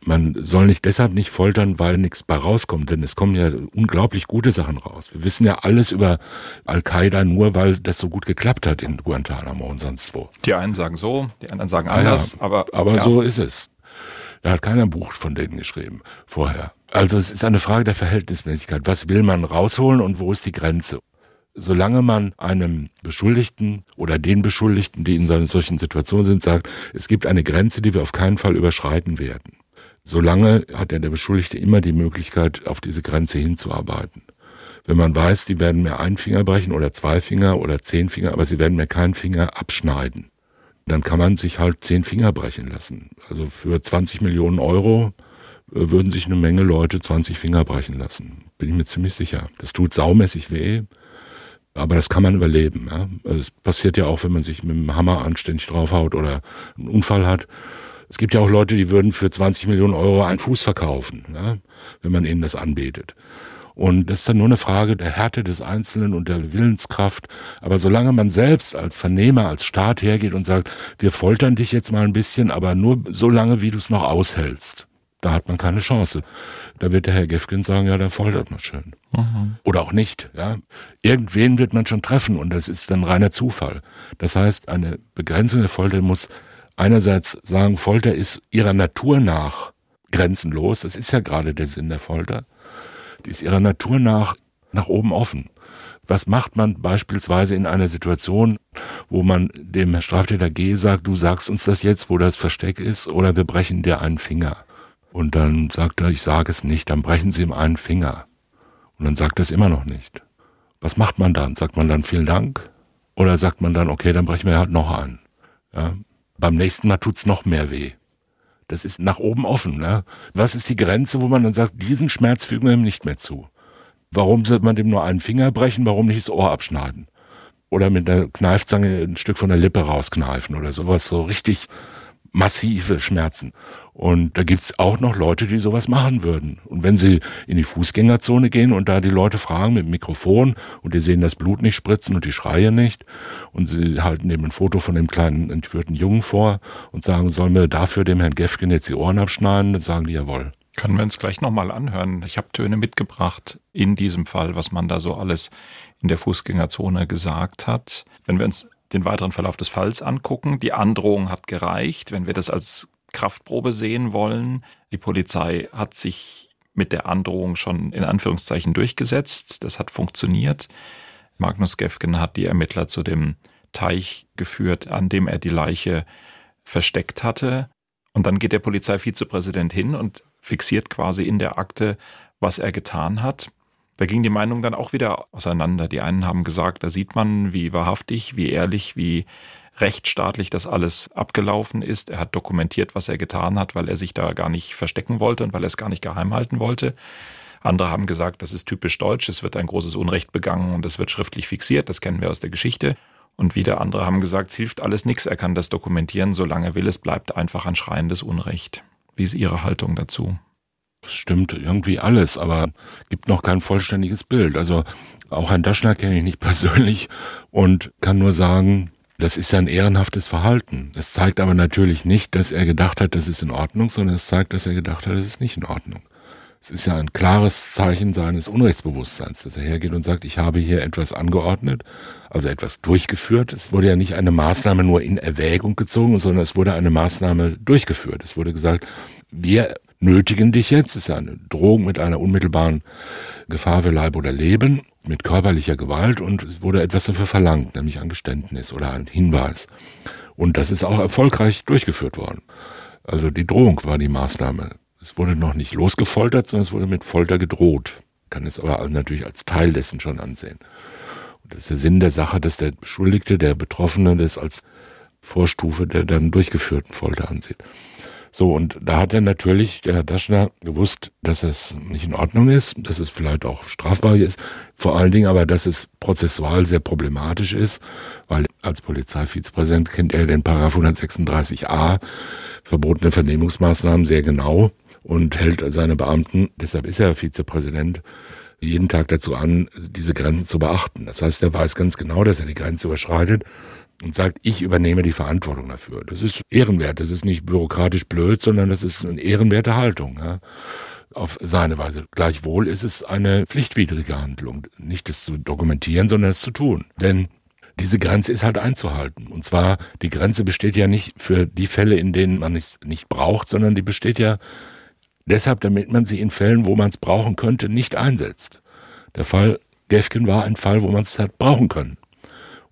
Man soll nicht deshalb nicht foltern, weil nichts bei rauskommt, denn es kommen ja unglaublich gute Sachen raus. Wir wissen ja alles über Al-Qaida nur, weil das so gut geklappt hat in Guantanamo und sonst wo. Die einen sagen so, die anderen sagen anders, ja, aber. Aber ja. so ist es. Da hat keiner ein Buch von denen geschrieben vorher. Also es ist eine Frage der Verhältnismäßigkeit. Was will man rausholen und wo ist die Grenze? Solange man einem Beschuldigten oder den Beschuldigten, die in solchen Situationen sind, sagt, es gibt eine Grenze, die wir auf keinen Fall überschreiten werden. Solange hat der Beschuldigte immer die Möglichkeit, auf diese Grenze hinzuarbeiten. Wenn man weiß, die werden mir einen Finger brechen oder zwei Finger oder zehn Finger, aber sie werden mir keinen Finger abschneiden, dann kann man sich halt zehn Finger brechen lassen. Also für 20 Millionen Euro würden sich eine Menge Leute 20 Finger brechen lassen. Bin ich mir ziemlich sicher. Das tut saumäßig weh, aber das kann man überleben. Ja? Es passiert ja auch, wenn man sich mit dem Hammer anständig draufhaut oder einen Unfall hat. Es gibt ja auch Leute, die würden für 20 Millionen Euro einen Fuß verkaufen, ja? wenn man ihnen das anbietet. Und das ist dann nur eine Frage der Härte des Einzelnen und der Willenskraft. Aber solange man selbst als Vernehmer, als Staat hergeht und sagt, wir foltern dich jetzt mal ein bisschen, aber nur so lange, wie du es noch aushältst, da hat man keine Chance. Da wird der Herr Gefgen sagen, ja, dann foltert man schön. Mhm. Oder auch nicht, ja. Irgendwen wird man schon treffen und das ist dann reiner Zufall. Das heißt, eine Begrenzung der Folter muss einerseits sagen, Folter ist ihrer Natur nach grenzenlos. Das ist ja gerade der Sinn der Folter. Die ist ihrer Natur nach nach oben offen. Was macht man beispielsweise in einer Situation, wo man dem Straftäter G sagt, du sagst uns das jetzt, wo das Versteck ist, oder wir brechen dir einen Finger. Und dann sagt er, ich sage es nicht, dann brechen Sie ihm einen Finger. Und dann sagt er es immer noch nicht. Was macht man dann? Sagt man dann vielen Dank? Oder sagt man dann, okay, dann brechen wir halt noch einen? Ja? beim nächsten Mal tut's noch mehr weh. Das ist nach oben offen. Ne? Was ist die Grenze, wo man dann sagt, diesen Schmerz fügen wir ihm nicht mehr zu? Warum sollte man dem nur einen Finger brechen? Warum nicht das Ohr abschneiden? Oder mit einer Kneifzange ein Stück von der Lippe rauskneifen oder sowas. So richtig massive Schmerzen. Und da gibt's auch noch Leute, die sowas machen würden. Und wenn sie in die Fußgängerzone gehen und da die Leute fragen mit dem Mikrofon und die sehen das Blut nicht spritzen und die Schreie nicht und sie halten eben ein Foto von dem kleinen entführten Jungen vor und sagen, sollen wir dafür dem Herrn Gefgen jetzt die Ohren abschneiden, dann sagen die jawohl. Können wir uns gleich nochmal anhören. Ich habe Töne mitgebracht in diesem Fall, was man da so alles in der Fußgängerzone gesagt hat. Wenn wir uns den weiteren Verlauf des Falls angucken, die Androhung hat gereicht. Wenn wir das als Kraftprobe sehen wollen. Die Polizei hat sich mit der Androhung schon in Anführungszeichen durchgesetzt. Das hat funktioniert. Magnus Gefgen hat die Ermittler zu dem Teich geführt, an dem er die Leiche versteckt hatte. Und dann geht der Polizeivizepräsident hin und fixiert quasi in der Akte, was er getan hat. Da ging die Meinung dann auch wieder auseinander. Die einen haben gesagt, da sieht man, wie wahrhaftig, wie ehrlich, wie rechtsstaatlich das alles abgelaufen ist. Er hat dokumentiert, was er getan hat, weil er sich da gar nicht verstecken wollte und weil er es gar nicht geheim halten wollte. Andere haben gesagt, das ist typisch deutsch, es wird ein großes Unrecht begangen und es wird schriftlich fixiert, das kennen wir aus der Geschichte. Und wieder andere haben gesagt, es hilft alles nichts, er kann das dokumentieren, solange er will, es bleibt einfach ein schreiendes Unrecht. Wie ist Ihre Haltung dazu? Stimmt irgendwie alles, aber gibt noch kein vollständiges Bild. Also auch Herrn Daschner kenne ich nicht persönlich und kann nur sagen, das ist ein ehrenhaftes Verhalten. Es zeigt aber natürlich nicht, dass er gedacht hat, das ist in Ordnung, sondern es zeigt, dass er gedacht hat, das ist nicht in Ordnung. Es ist ja ein klares Zeichen seines Unrechtsbewusstseins, dass er hergeht und sagt, ich habe hier etwas angeordnet, also etwas durchgeführt. Es wurde ja nicht eine Maßnahme nur in Erwägung gezogen, sondern es wurde eine Maßnahme durchgeführt. Es wurde gesagt, wir nötigen dich jetzt, es ist ja eine Drohung mit einer unmittelbaren Gefahr für Leib oder Leben mit körperlicher Gewalt und es wurde etwas dafür verlangt, nämlich ein Geständnis oder ein Hinweis. Und das ist auch erfolgreich durchgeführt worden. Also die Drohung war die Maßnahme. Es wurde noch nicht losgefoltert, sondern es wurde mit Folter gedroht. Kann es aber natürlich als Teil dessen schon ansehen. Und das ist der Sinn der Sache, dass der Beschuldigte, der Betroffene, das als Vorstufe der dann durchgeführten Folter ansieht. So, und da hat er natürlich, der Herr Daschner, gewusst, dass es nicht in Ordnung ist, dass es vielleicht auch strafbar ist, vor allen Dingen aber, dass es prozessual sehr problematisch ist, weil als Polizeivizepräsident kennt er den Paragraph 136a, verbotene Vernehmungsmaßnahmen, sehr genau und hält seine Beamten, deshalb ist er Vizepräsident, jeden Tag dazu an, diese Grenzen zu beachten. Das heißt, er weiß ganz genau, dass er die Grenze überschreitet und sagt, ich übernehme die Verantwortung dafür. Das ist ehrenwert, das ist nicht bürokratisch blöd, sondern das ist eine ehrenwerte Haltung. Ja. Auf seine Weise. Gleichwohl ist es eine pflichtwidrige Handlung, nicht das zu dokumentieren, sondern es zu tun. Denn diese Grenze ist halt einzuhalten. Und zwar, die Grenze besteht ja nicht für die Fälle, in denen man es nicht braucht, sondern die besteht ja deshalb, damit man sie in Fällen, wo man es brauchen könnte, nicht einsetzt. Der Fall Gefgen war ein Fall, wo man es hat brauchen können.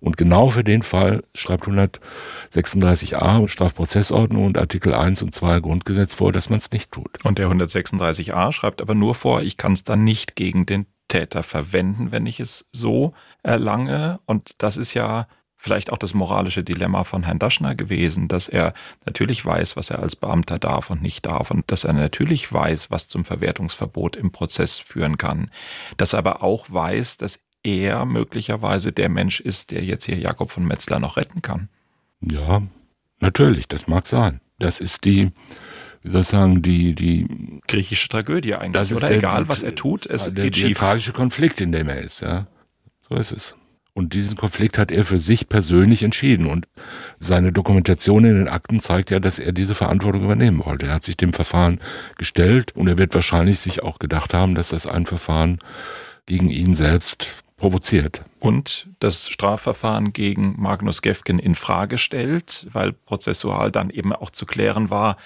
Und genau für den Fall schreibt 136a Strafprozessordnung und Artikel 1 und 2 Grundgesetz vor, dass man es nicht tut. Und der 136a schreibt aber nur vor, ich kann es dann nicht gegen den Täter verwenden, wenn ich es so erlange. Und das ist ja vielleicht auch das moralische Dilemma von Herrn Daschner gewesen, dass er natürlich weiß, was er als Beamter darf und nicht darf und dass er natürlich weiß, was zum Verwertungsverbot im Prozess führen kann, dass er aber auch weiß, dass er möglicherweise der Mensch ist, der jetzt hier Jakob von Metzler noch retten kann. Ja, natürlich, das mag sein. Das ist die, wie soll ich sagen, die, die griechische Tragödie eigentlich, oder der, egal was er tut, es der, geht der tragische Konflikt, in dem er ist, ja. So ist es. Und diesen Konflikt hat er für sich persönlich entschieden. Und seine Dokumentation in den Akten zeigt ja, dass er diese Verantwortung übernehmen wollte. Er hat sich dem Verfahren gestellt und er wird wahrscheinlich sich auch gedacht haben, dass das ein Verfahren gegen ihn selbst provoziert. Und das Strafverfahren gegen Magnus Gefgen in Frage stellt, weil prozessual dann eben auch zu klären war,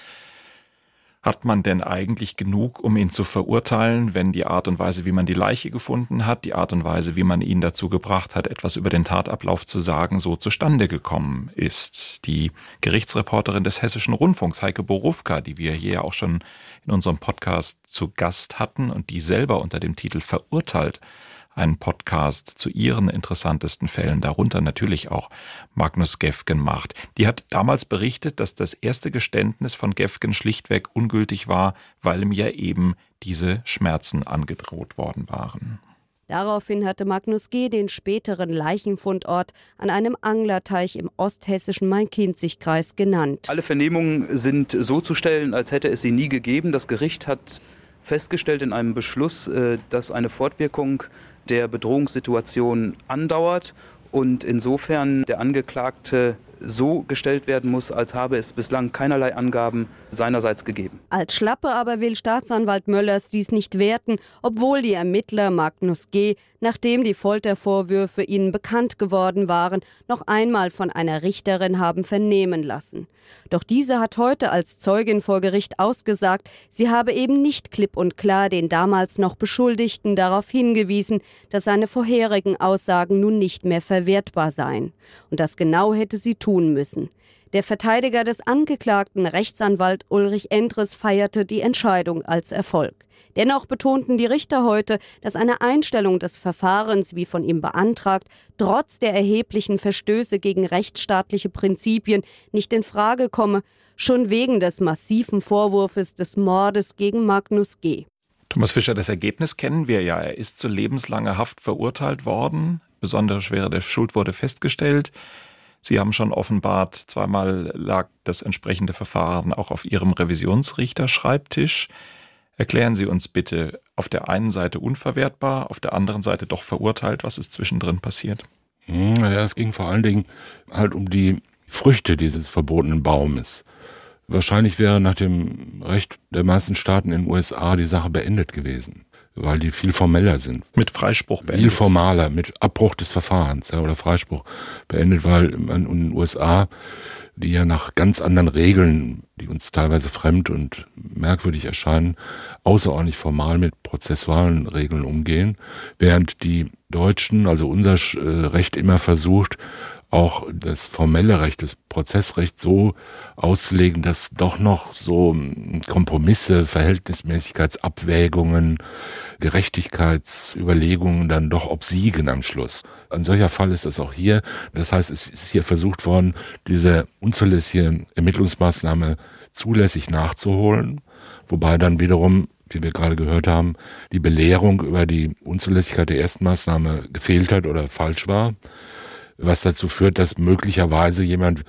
hat man denn eigentlich genug, um ihn zu verurteilen, wenn die Art und Weise, wie man die Leiche gefunden hat, die Art und Weise, wie man ihn dazu gebracht hat, etwas über den Tatablauf zu sagen, so zustande gekommen ist? Die Gerichtsreporterin des Hessischen Rundfunks, Heike Borufka, die wir hier auch schon in unserem Podcast zu Gast hatten und die selber unter dem Titel Verurteilt einen Podcast zu ihren interessantesten Fällen, darunter natürlich auch Magnus Gefgen macht. Die hat damals berichtet, dass das erste Geständnis von Gefgen schlichtweg ungültig war, weil ihm ja eben diese Schmerzen angedroht worden waren. Daraufhin hatte Magnus G. den späteren Leichenfundort an einem Anglerteich im osthessischen Main-Kinzig-Kreis genannt. Alle Vernehmungen sind so zu stellen, als hätte es sie nie gegeben. Das Gericht hat festgestellt in einem Beschluss, äh, dass eine Fortwirkung der Bedrohungssituation andauert und insofern der Angeklagte so gestellt werden muss, als habe es bislang keinerlei Angaben seinerseits gegeben. Als Schlappe aber will Staatsanwalt Möllers dies nicht werten, obwohl die Ermittler Magnus G., nachdem die Foltervorwürfe ihnen bekannt geworden waren, noch einmal von einer Richterin haben vernehmen lassen. Doch diese hat heute als Zeugin vor Gericht ausgesagt, sie habe eben nicht klipp und klar den damals noch Beschuldigten darauf hingewiesen, dass seine vorherigen Aussagen nun nicht mehr verwertbar seien. Und das genau hätte sie tun müssen. Der Verteidiger des Angeklagten, Rechtsanwalt Ulrich Endres, feierte die Entscheidung als Erfolg. Dennoch betonten die Richter heute, dass eine Einstellung des Verfahrens, wie von ihm beantragt, trotz der erheblichen Verstöße gegen rechtsstaatliche Prinzipien nicht in Frage komme, schon wegen des massiven Vorwurfs des Mordes gegen Magnus G. Thomas Fischer, das Ergebnis kennen wir ja. Er ist zu lebenslanger Haft verurteilt worden. Besondere Schwere der Schuld wurde festgestellt. Sie haben schon offenbart, zweimal lag das entsprechende Verfahren auch auf Ihrem Revisionsrichter-Schreibtisch. Erklären Sie uns bitte, auf der einen Seite unverwertbar, auf der anderen Seite doch verurteilt, was ist zwischendrin passiert? Hm, naja, es ging vor allen Dingen halt um die Früchte dieses verbotenen Baumes. Wahrscheinlich wäre nach dem Recht der meisten Staaten in den USA die Sache beendet gewesen weil die viel formeller sind. Mit Freispruch beendet. Viel formaler, mit Abbruch des Verfahrens ja, oder Freispruch beendet, weil man in den USA, die ja nach ganz anderen Regeln, die uns teilweise fremd und merkwürdig erscheinen, außerordentlich formal mit prozessualen Regeln umgehen, während die Deutschen, also unser äh, Recht immer versucht, auch das formelle Recht, das Prozessrecht so auszulegen, dass doch noch so Kompromisse, Verhältnismäßigkeitsabwägungen, Gerechtigkeitsüberlegungen dann doch obsiegen am Schluss. Ein solcher Fall ist das auch hier. Das heißt, es ist hier versucht worden, diese unzulässige Ermittlungsmaßnahme zulässig nachzuholen, wobei dann wiederum wie wir gerade gehört haben, die Belehrung über die Unzulässigkeit der ersten Maßnahme gefehlt hat oder falsch war was dazu führt, dass möglicherweise jemand,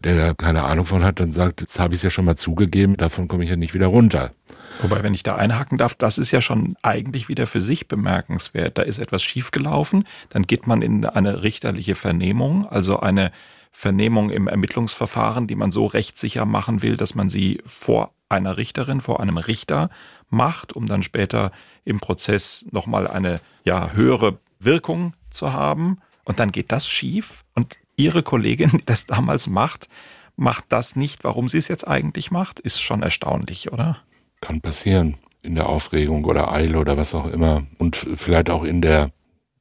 der da keine Ahnung von hat, dann sagt, jetzt habe ich es ja schon mal zugegeben, davon komme ich ja nicht wieder runter. Wobei, wenn ich da einhaken darf, das ist ja schon eigentlich wieder für sich bemerkenswert. Da ist etwas schiefgelaufen, dann geht man in eine richterliche Vernehmung, also eine Vernehmung im Ermittlungsverfahren, die man so rechtssicher machen will, dass man sie vor einer Richterin, vor einem Richter macht, um dann später im Prozess nochmal eine ja, höhere Wirkung zu haben. Und dann geht das schief und Ihre Kollegin, die das damals macht, macht das nicht. Warum sie es jetzt eigentlich macht, ist schon erstaunlich, oder? Kann passieren. In der Aufregung oder Eile oder was auch immer. Und vielleicht auch in der,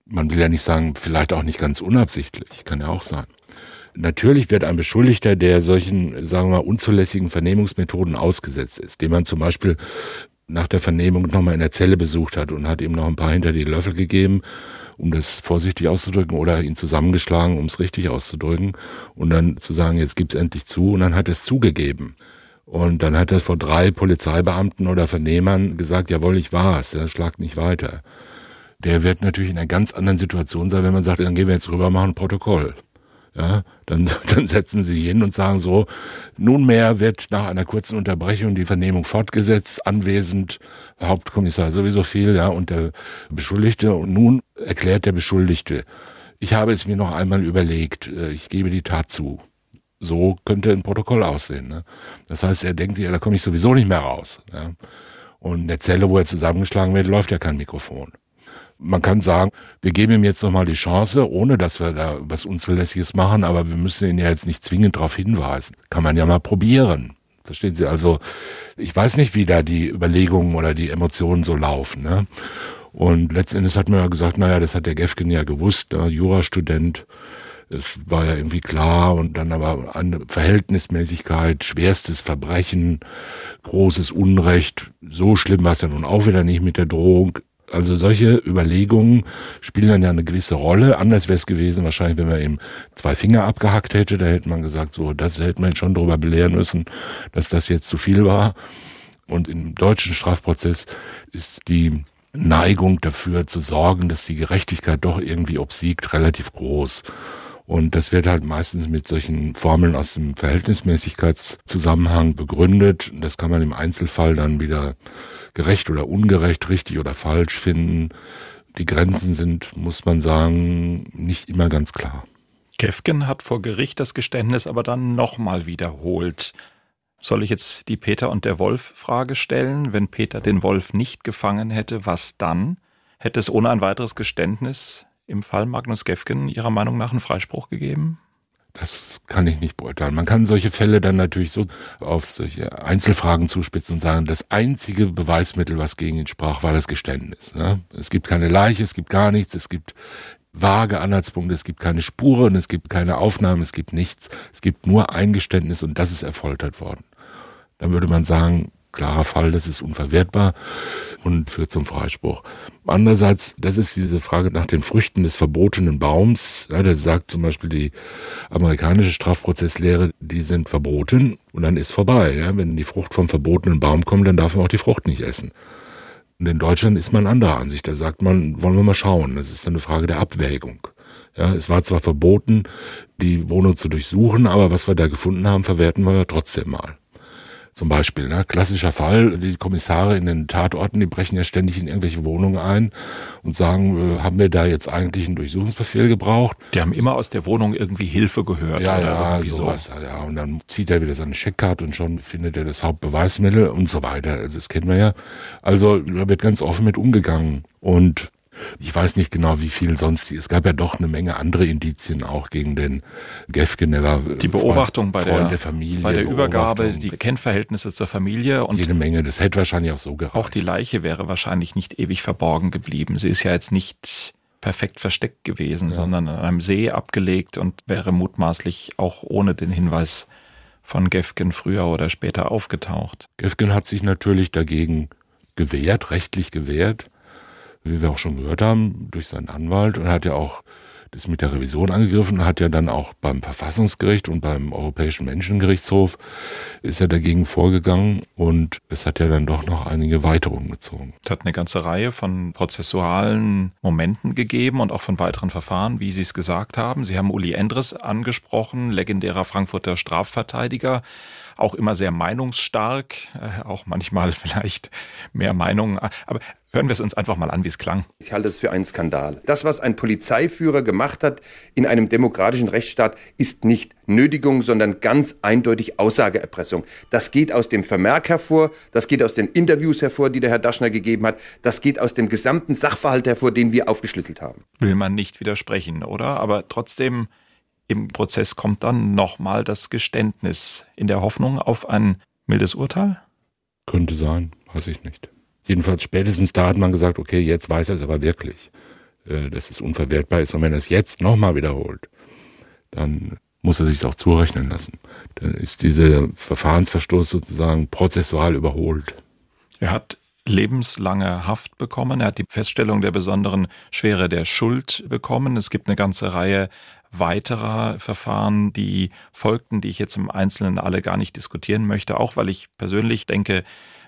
man will ja nicht sagen, vielleicht auch nicht ganz unabsichtlich, kann ja auch sein. Natürlich wird ein Beschuldigter, der solchen, sagen wir mal, unzulässigen Vernehmungsmethoden ausgesetzt ist, den man zum Beispiel nach der Vernehmung nochmal in der Zelle besucht hat und hat ihm noch ein paar hinter die Löffel gegeben um das vorsichtig auszudrücken, oder ihn zusammengeschlagen, um es richtig auszudrücken, und dann zu sagen, jetzt gibt's endlich zu, und dann hat er es zugegeben. Und dann hat er vor drei Polizeibeamten oder Vernehmern gesagt, jawohl, ich war's, er schlagt nicht weiter. Der wird natürlich in einer ganz anderen Situation sein, wenn man sagt, dann gehen wir jetzt rüber, machen ein Protokoll ja, dann, dann setzen sie hin und sagen so, nunmehr wird nach einer kurzen Unterbrechung die Vernehmung fortgesetzt, anwesend, Hauptkommissar sowieso viel, ja, und der Beschuldigte. Und nun erklärt der Beschuldigte, ich habe es mir noch einmal überlegt, äh, ich gebe die Tat zu. So könnte ein Protokoll aussehen. Ne? Das heißt, er denkt, ja, da komme ich sowieso nicht mehr raus. Ja? Und in der Zelle, wo er zusammengeschlagen wird, läuft ja kein Mikrofon man kann sagen, wir geben ihm jetzt nochmal die Chance, ohne dass wir da was Unzulässiges machen, aber wir müssen ihn ja jetzt nicht zwingend darauf hinweisen. Kann man ja mal probieren. Verstehen Sie? Also ich weiß nicht, wie da die Überlegungen oder die Emotionen so laufen. Ne? Und letztendlich hat man ja gesagt, naja, das hat der Gefgen ja gewusst, ne? Jurastudent. Es war ja irgendwie klar und dann aber eine Verhältnismäßigkeit, schwerstes Verbrechen, großes Unrecht. So schlimm war es ja nun auch wieder nicht mit der Drohung Also solche Überlegungen spielen dann ja eine gewisse Rolle. Anders wäre es gewesen, wahrscheinlich, wenn man ihm zwei Finger abgehackt hätte, da hätte man gesagt, so, das hätte man schon darüber belehren müssen, dass das jetzt zu viel war. Und im deutschen Strafprozess ist die Neigung dafür zu sorgen, dass die Gerechtigkeit doch irgendwie obsiegt, relativ groß. Und das wird halt meistens mit solchen Formeln aus dem Verhältnismäßigkeitszusammenhang begründet. Das kann man im Einzelfall dann wieder gerecht oder ungerecht, richtig oder falsch finden. Die Grenzen sind, muss man sagen, nicht immer ganz klar. Kefken hat vor Gericht das Geständnis aber dann nochmal wiederholt. Soll ich jetzt die Peter und der Wolf Frage stellen? Wenn Peter den Wolf nicht gefangen hätte, was dann? Hätte es ohne ein weiteres Geständnis im Fall Magnus Gefgen Ihrer Meinung nach einen Freispruch gegeben? Das kann ich nicht beurteilen. Man kann solche Fälle dann natürlich so auf solche Einzelfragen zuspitzen und sagen, das einzige Beweismittel, was gegen ihn sprach, war das Geständnis. Es gibt keine Leiche, es gibt gar nichts, es gibt vage Anhaltspunkte, es gibt keine Spuren, es gibt keine Aufnahmen, es gibt nichts. Es gibt nur ein Geständnis und das ist erfoltert worden. Dann würde man sagen, klarer Fall, das ist unverwertbar und führt zum Freispruch. Andererseits, das ist diese Frage nach den Früchten des verbotenen Baums. Ja, da sagt zum Beispiel die amerikanische Strafprozesslehre, die sind verboten und dann ist vorbei. Ja, wenn die Frucht vom verbotenen Baum kommt, dann darf man auch die Frucht nicht essen. Und in Deutschland ist man anderer Ansicht. Da sagt man, wollen wir mal schauen. Das ist eine Frage der Abwägung. Ja, es war zwar verboten, die Wohnung zu durchsuchen, aber was wir da gefunden haben, verwerten wir trotzdem mal. Zum Beispiel, ne? klassischer Fall, die Kommissare in den Tatorten, die brechen ja ständig in irgendwelche Wohnungen ein und sagen, äh, haben wir da jetzt eigentlich einen Durchsuchungsbefehl gebraucht? Die haben immer aus der Wohnung irgendwie Hilfe gehört. Ja, ja, sowas. So. Ja, und dann zieht er wieder seine Scheckkarte und schon findet er das Hauptbeweismittel und so weiter. Also das kennen wir ja. Also da wird ganz offen mit umgegangen. Und ich weiß nicht genau, wie viel sonst. Es gab ja doch eine Menge andere Indizien auch gegen den Gefgen. Der war die Beobachtung Freund, bei der, der Familie, bei der Übergabe, die Kennverhältnisse zur Familie und jede Menge. Das hätte wahrscheinlich auch so gereicht. Auch die Leiche wäre wahrscheinlich nicht ewig verborgen geblieben. Sie ist ja jetzt nicht perfekt versteckt gewesen, ja. sondern an einem See abgelegt und wäre mutmaßlich auch ohne den Hinweis von Gefgen früher oder später aufgetaucht. Gefgen hat sich natürlich dagegen gewehrt, rechtlich gewehrt wie wir auch schon gehört haben, durch seinen Anwalt und hat ja auch das mit der Revision angegriffen hat ja dann auch beim Verfassungsgericht und beim Europäischen Menschengerichtshof ist er dagegen vorgegangen und es hat ja dann doch noch einige Weiterungen gezogen. Es hat eine ganze Reihe von prozessualen Momenten gegeben und auch von weiteren Verfahren, wie Sie es gesagt haben. Sie haben Uli Endres angesprochen, legendärer Frankfurter Strafverteidiger, auch immer sehr meinungsstark, äh, auch manchmal vielleicht mehr Meinungen. Aber hören wir es uns einfach mal an, wie es klang. Ich halte es für einen Skandal. Das, was ein Polizeiführer gemacht hat in einem demokratischen Rechtsstaat, ist nicht Nötigung, sondern ganz eindeutig Aussageerpressung. Das geht aus dem Vermerk hervor, das geht aus den Interviews hervor, die der Herr Daschner gegeben hat, das geht aus dem gesamten Sachverhalt hervor, den wir aufgeschlüsselt haben. Will man nicht widersprechen, oder? Aber trotzdem im Prozess kommt dann nochmal das Geständnis in der Hoffnung auf ein mildes Urteil? Könnte sein, weiß ich nicht. Jedenfalls spätestens da hat man gesagt, okay, jetzt weiß er es aber wirklich, äh, dass es unverwertbar ist. Und wenn er es jetzt nochmal wiederholt, dann muss er sich auch zurechnen lassen. Dann ist dieser Verfahrensverstoß sozusagen prozessual überholt. Er hat lebenslange Haft bekommen. Er hat die Feststellung der besonderen Schwere der Schuld bekommen. Es gibt eine ganze Reihe weiterer Verfahren, die folgten, die ich jetzt im Einzelnen alle gar nicht diskutieren möchte, auch weil ich persönlich denke,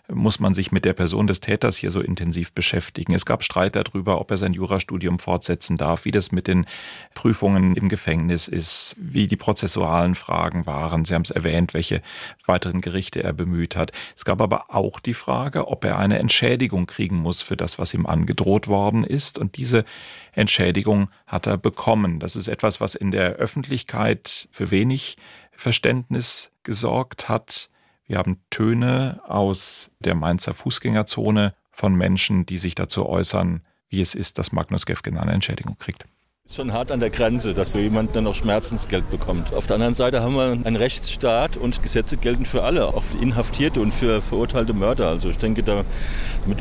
muss man sich mit der Person des Täters hier so intensiv beschäftigen. Es gab Streit darüber, ob er sein Jurastudium fortsetzen darf, wie das mit den Prüfungen im Gefängnis ist, wie die prozessualen Fragen waren. Sie haben es erwähnt, welche weiteren Gerichte er bemüht hat. Es gab aber auch die Frage, ob er eine Entschädigung kriegen muss für das, was ihm angedroht worden ist. Und diese Entschädigung hat er bekommen. Das ist etwas, was in der Öffentlichkeit für wenig Verständnis gesorgt hat. Wir haben Töne aus der Mainzer Fußgängerzone von Menschen, die sich dazu äußern, wie es ist, dass Magnus Gefgen eine Entschädigung kriegt. Ist schon hart an der Grenze, dass so jemand dann noch Schmerzensgeld bekommt. Auf der anderen Seite haben wir einen Rechtsstaat und Gesetze gelten für alle, auch für Inhaftierte und für verurteilte Mörder. Also ich denke, damit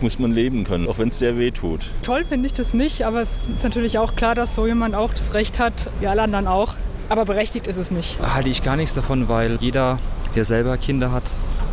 muss man leben können, auch wenn es sehr weh tut. Toll finde ich das nicht, aber es ist natürlich auch klar, dass so jemand auch das Recht hat, wie alle anderen auch. Aber berechtigt ist es nicht. Halte ich gar nichts davon, weil jeder, der selber Kinder hat,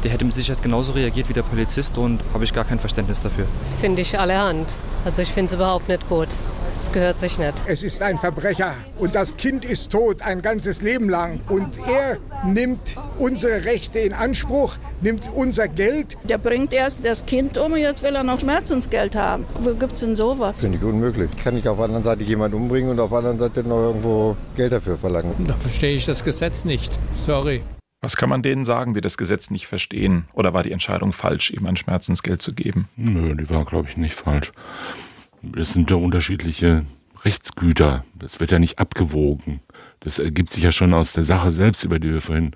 der hätte mit Sicherheit genauso reagiert wie der Polizist und habe ich gar kein Verständnis dafür. Das finde ich allerhand. Also ich finde es überhaupt nicht gut. Das gehört sich nicht. Es ist ein Verbrecher und das Kind ist tot ein ganzes Leben lang. Und er nimmt unsere Rechte in Anspruch, nimmt unser Geld. Der bringt erst das Kind um und jetzt will er noch Schmerzensgeld haben. Wo gibt es denn sowas? Finde ich unmöglich. Kann ich auf der anderen Seite jemanden umbringen und auf der anderen Seite noch irgendwo Geld dafür verlangen? Da verstehe ich das Gesetz nicht. Sorry. Was kann man denen sagen, die das Gesetz nicht verstehen? Oder war die Entscheidung falsch, ihm ein Schmerzensgeld zu geben? Nö, die war, glaube ich, nicht falsch. Es sind ja unterschiedliche Rechtsgüter. Das wird ja nicht abgewogen. Das ergibt sich ja schon aus der Sache selbst, über die wir vorhin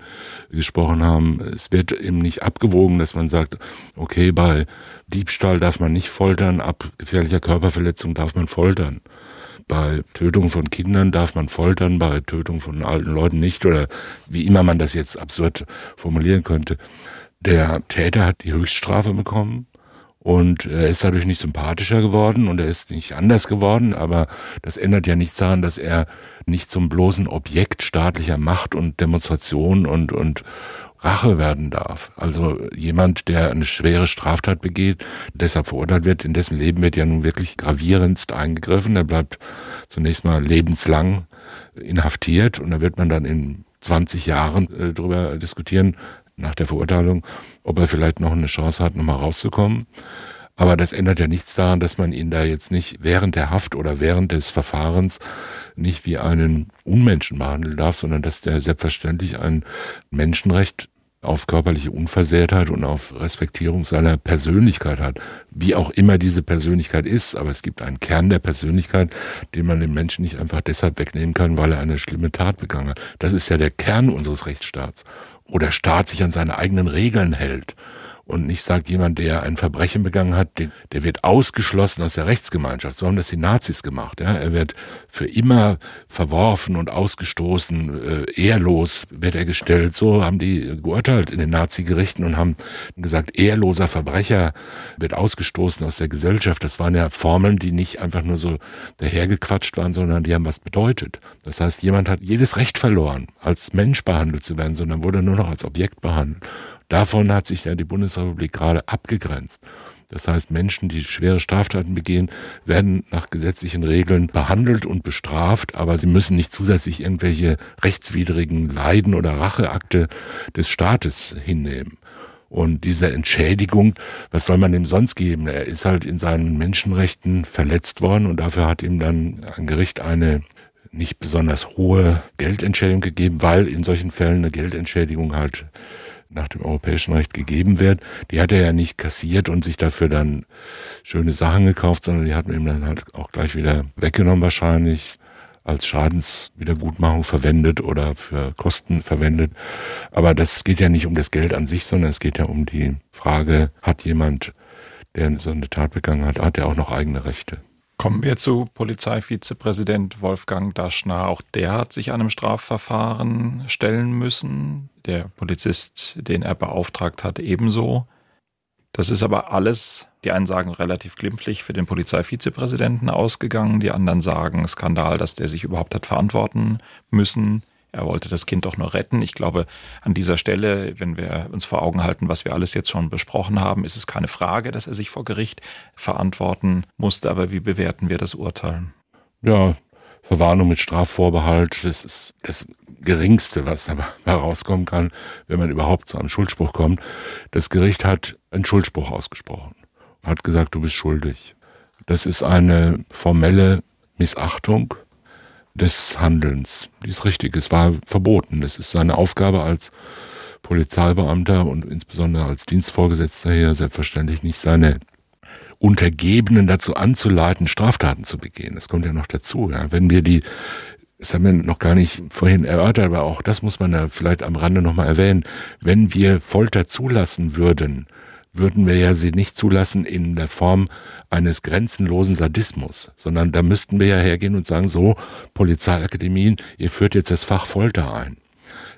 gesprochen haben. Es wird eben nicht abgewogen, dass man sagt, okay, bei Diebstahl darf man nicht foltern, ab gefährlicher Körperverletzung darf man foltern. Bei Tötung von Kindern darf man foltern, bei Tötung von alten Leuten nicht oder wie immer man das jetzt absurd formulieren könnte. Der Täter hat die Höchststrafe bekommen und er ist dadurch nicht sympathischer geworden und er ist nicht anders geworden, aber das ändert ja nichts daran, dass er nicht zum bloßen Objekt staatlicher Macht und Demonstration und, und Rache werden darf. Also jemand, der eine schwere Straftat begeht, deshalb verurteilt wird, in dessen Leben wird ja nun wirklich gravierendst eingegriffen. Er bleibt zunächst mal lebenslang inhaftiert und da wird man dann in 20 Jahren äh, darüber diskutieren, nach der Verurteilung, ob er vielleicht noch eine Chance hat, nochmal rauszukommen. Aber das ändert ja nichts daran, dass man ihn da jetzt nicht während der Haft oder während des Verfahrens nicht wie einen Unmenschen behandeln darf, sondern dass der selbstverständlich ein Menschenrecht auf körperliche Unversehrtheit und auf Respektierung seiner Persönlichkeit hat. Wie auch immer diese Persönlichkeit ist, aber es gibt einen Kern der Persönlichkeit, den man dem Menschen nicht einfach deshalb wegnehmen kann, weil er eine schlimme Tat begangen hat. Das ist ja der Kern unseres Rechtsstaats. Wo der Staat sich an seine eigenen Regeln hält und nicht sagt, jemand, der ein Verbrechen begangen hat, der wird ausgeschlossen aus der Rechtsgemeinschaft. So haben das die Nazis gemacht. Ja? Er wird für immer verworfen und ausgestoßen, äh, ehrlos wird er gestellt. So haben die geurteilt in den Nazi-Gerichten und haben gesagt, ehrloser Verbrecher wird ausgestoßen aus der Gesellschaft. Das waren ja Formeln, die nicht einfach nur so dahergequatscht waren, sondern die haben was bedeutet. Das heißt, jemand hat jedes Recht verloren, als Mensch behandelt zu werden, sondern wurde nur noch als Objekt behandelt. Davon hat sich ja die Bundesrepublik gerade abgegrenzt. Das heißt, Menschen, die schwere Straftaten begehen, werden nach gesetzlichen Regeln behandelt und bestraft, aber sie müssen nicht zusätzlich irgendwelche rechtswidrigen Leiden oder Racheakte des Staates hinnehmen. Und diese Entschädigung, was soll man dem sonst geben? Er ist halt in seinen Menschenrechten verletzt worden und dafür hat ihm dann ein Gericht eine nicht besonders hohe Geldentschädigung gegeben, weil in solchen Fällen eine Geldentschädigung halt nach dem europäischen Recht gegeben wird, die hat er ja nicht kassiert und sich dafür dann schöne Sachen gekauft, sondern die hat man ihm dann halt auch gleich wieder weggenommen wahrscheinlich als Schadenswiedergutmachung verwendet oder für Kosten verwendet. Aber das geht ja nicht um das Geld an sich, sondern es geht ja um die Frage, hat jemand, der so eine Tat begangen hat, hat er auch noch eigene Rechte? Kommen wir zu Polizeivizepräsident Wolfgang Daschner. Auch der hat sich einem Strafverfahren stellen müssen. Der Polizist, den er beauftragt hat, ebenso. Das ist aber alles, die einen sagen relativ glimpflich für den Polizeivizepräsidenten ausgegangen, die anderen sagen Skandal, dass der sich überhaupt hat verantworten müssen. Er wollte das Kind doch nur retten. Ich glaube, an dieser Stelle, wenn wir uns vor Augen halten, was wir alles jetzt schon besprochen haben, ist es keine Frage, dass er sich vor Gericht verantworten musste. Aber wie bewerten wir das Urteil? Ja, Verwarnung mit Strafvorbehalt, das ist das Geringste, was dabei herauskommen kann, wenn man überhaupt zu einem Schuldspruch kommt. Das Gericht hat einen Schuldspruch ausgesprochen, hat gesagt, du bist schuldig. Das ist eine formelle Missachtung des Handelns. Die ist richtig, es war verboten. Es ist seine Aufgabe als Polizeibeamter und insbesondere als Dienstvorgesetzter hier selbstverständlich nicht seine Untergebenen dazu anzuleiten, Straftaten zu begehen. Das kommt ja noch dazu. Ja. Wenn wir die, das haben wir noch gar nicht vorhin erörtert, aber auch das muss man ja vielleicht am Rande nochmal erwähnen, wenn wir Folter zulassen würden, würden wir ja sie nicht zulassen in der Form eines grenzenlosen Sadismus, sondern da müssten wir ja hergehen und sagen, so, Polizeiakademien, ihr führt jetzt das Fach Folter ein.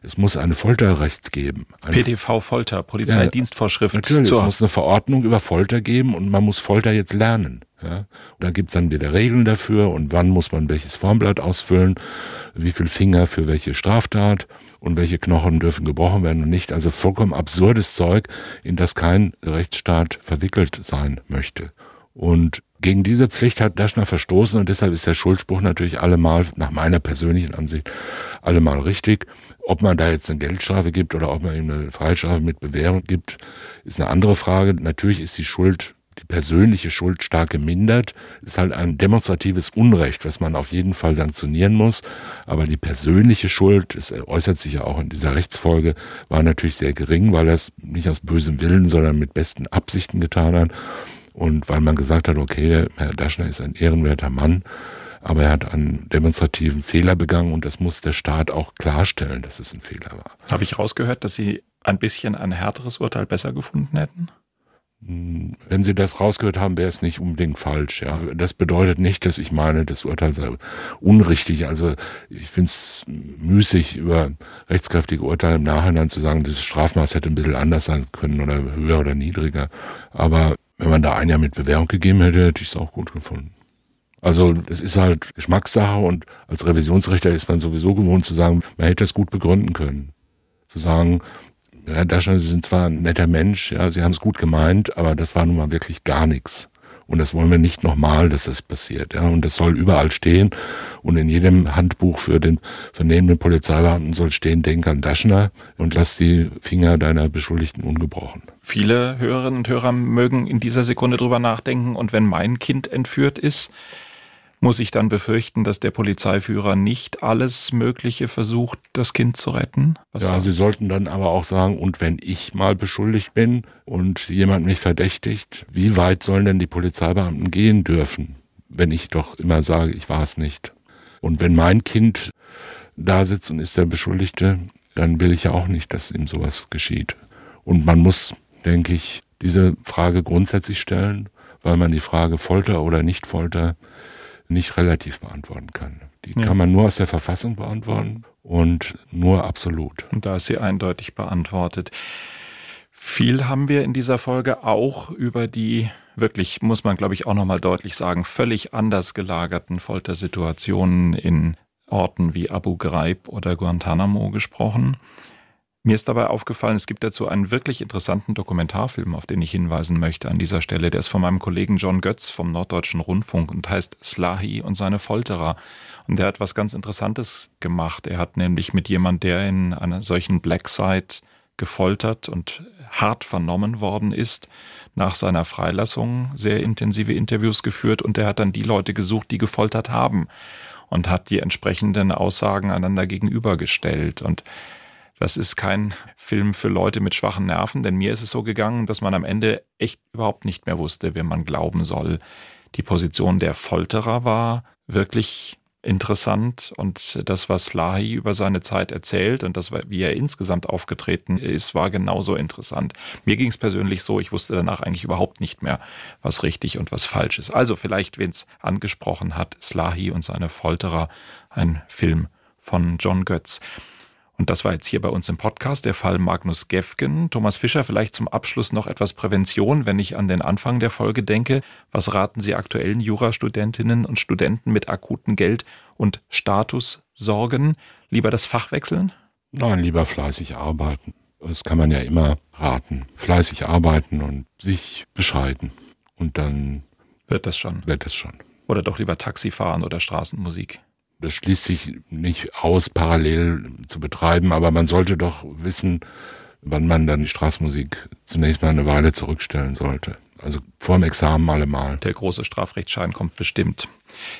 Es muss eine Folterrecht geben. Eine PDV Folter, Polizeidienstvorschrift. Ja, natürlich, es muss eine Verordnung über Folter geben und man muss Folter jetzt lernen. Ja? Und da gibt's dann wieder Regeln dafür und wann muss man welches Formblatt ausfüllen, wie viel Finger für welche Straftat und welche Knochen dürfen gebrochen werden und nicht. Also vollkommen absurdes Zeug, in das kein Rechtsstaat verwickelt sein möchte. Und Gegen diese Pflicht hat Daschner verstoßen und deshalb ist der Schuldspruch natürlich allemal, nach meiner persönlichen Ansicht, allemal richtig. Ob man da jetzt eine Geldstrafe gibt oder ob man ihm eine Freistrafe mit Bewährung gibt, ist eine andere Frage. Natürlich ist die Schuld die persönliche Schuld stark gemindert. Ist halt ein demonstratives Unrecht, was man auf jeden Fall sanktionieren muss. Aber die persönliche Schuld, es äußert sich ja auch in dieser Rechtsfolge, war natürlich sehr gering, weil er es nicht aus bösem Willen, sondern mit besten Absichten getan hat. Und weil man gesagt hat, okay, Herr Daschner ist ein ehrenwerter Mann, aber er hat einen demonstrativen Fehler begangen und das muss der Staat auch klarstellen, dass es ein Fehler war. Habe ich rausgehört, dass Sie ein bisschen ein härteres Urteil besser gefunden hätten? Wenn Sie das rausgehört haben, wäre es nicht unbedingt falsch. Ja, das bedeutet nicht, dass ich meine, das Urteil sei unrichtig. Also ich finde es müßig, über rechtskräftige Urteile im Nachhinein zu sagen, das Strafmaß hätte ein bisschen anders sein können oder höher oder niedriger. Aber wenn man da ein Jahr mit Bewährung gegeben hätte, hätte ich es auch gut gefunden. Also das ist halt Geschmackssache und als Revisionsrichter ist man sowieso gewohnt zu sagen, man hätte es gut begründen können. Zu sagen, Herr Daschner, Sie sind zwar ein netter Mensch, ja, Sie haben es gut gemeint, aber das war nun mal wirklich gar nichts. Und das wollen wir nicht nochmal, dass das passiert. Ja. Und das soll überall stehen. Und in jedem Handbuch für den vernehmenden Polizeibeamten soll stehen, denk an Daschner und lass die Finger deiner Beschuldigten ungebrochen. Viele Hörerinnen und Hörer mögen in dieser Sekunde drüber nachdenken. Und wenn mein Kind entführt ist, muss ich dann befürchten, dass der Polizeiführer nicht alles Mögliche versucht, das Kind zu retten? Was ja, Sie sollten dann aber auch sagen, und wenn ich mal beschuldigt bin und jemand mich verdächtigt, wie weit sollen denn die Polizeibeamten gehen dürfen, wenn ich doch immer sage, ich war es nicht? Und wenn mein Kind da sitzt und ist der Beschuldigte, dann will ich ja auch nicht, dass ihm sowas geschieht. Und man muss, denke ich, diese Frage grundsätzlich stellen, weil man die Frage Folter oder nicht Folter nicht relativ beantworten kann. Die ja. kann man nur aus der Verfassung beantworten und nur absolut. Und da ist sie eindeutig beantwortet. Viel haben wir in dieser Folge auch über die wirklich, muss man glaube ich auch nochmal deutlich sagen, völlig anders gelagerten Foltersituationen in Orten wie Abu Ghraib oder Guantanamo gesprochen. Mir ist dabei aufgefallen, es gibt dazu einen wirklich interessanten Dokumentarfilm, auf den ich hinweisen möchte an dieser Stelle. Der ist von meinem Kollegen John Götz vom Norddeutschen Rundfunk und heißt Slahi und seine Folterer. Und der hat was ganz Interessantes gemacht. Er hat nämlich mit jemand, der in einer solchen Black Site gefoltert und hart vernommen worden ist, nach seiner Freilassung sehr intensive Interviews geführt und er hat dann die Leute gesucht, die gefoltert haben und hat die entsprechenden Aussagen einander gegenübergestellt und das ist kein Film für Leute mit schwachen Nerven, denn mir ist es so gegangen, dass man am Ende echt überhaupt nicht mehr wusste, wem man glauben soll. Die Position der Folterer war wirklich interessant und das, was Slahi über seine Zeit erzählt und das, wie er insgesamt aufgetreten ist, war genauso interessant. Mir ging es persönlich so, ich wusste danach eigentlich überhaupt nicht mehr, was richtig und was falsch ist. Also vielleicht, wen es angesprochen hat, Slahi und seine Folterer, ein Film von John Götz. Und das war jetzt hier bei uns im Podcast der Fall Magnus Gefgen. Thomas Fischer, vielleicht zum Abschluss noch etwas Prävention, wenn ich an den Anfang der Folge denke. Was raten Sie aktuellen Jurastudentinnen und Studenten mit akuten Geld- und Statussorgen? Lieber das Fach wechseln? Nein, lieber fleißig arbeiten. Das kann man ja immer raten. Fleißig arbeiten und sich bescheiden. Und dann wird das schon. Wird das schon. Oder doch lieber Taxi fahren oder Straßenmusik das schließt sich nicht aus, parallel zu betreiben, aber man sollte doch wissen, wann man dann die Straßenmusik zunächst mal eine Weile zurückstellen sollte. Also vor dem Examen allemal. Der große Strafrechtsschein kommt bestimmt.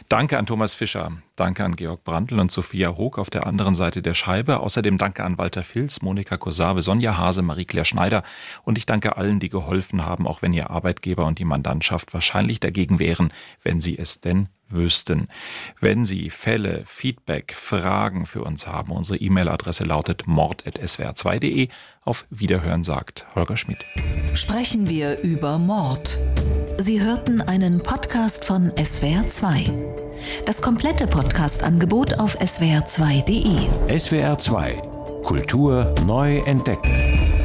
Danke an Thomas Fischer, danke an Georg Brandl und Sophia Hoog auf der anderen Seite der Scheibe. Außerdem danke an Walter Filz, Monika Kosave, Sonja Hase, Marie-Claire Schneider und ich danke allen, die geholfen haben, auch wenn ihr Arbeitgeber und die Mandantschaft wahrscheinlich dagegen wären, wenn sie es denn wüssten. Wenn Sie Fälle, Feedback, Fragen für uns haben, unsere E-Mail-Adresse lautet mord.swr2.de. Auf Wiederhören sagt Holger Schmidt. Sprechen wir über Mord. Sie hörten einen Podcast von SWR2. Das komplette Podcast-Angebot auf swr2.de. SWR2 Kultur neu entdecken.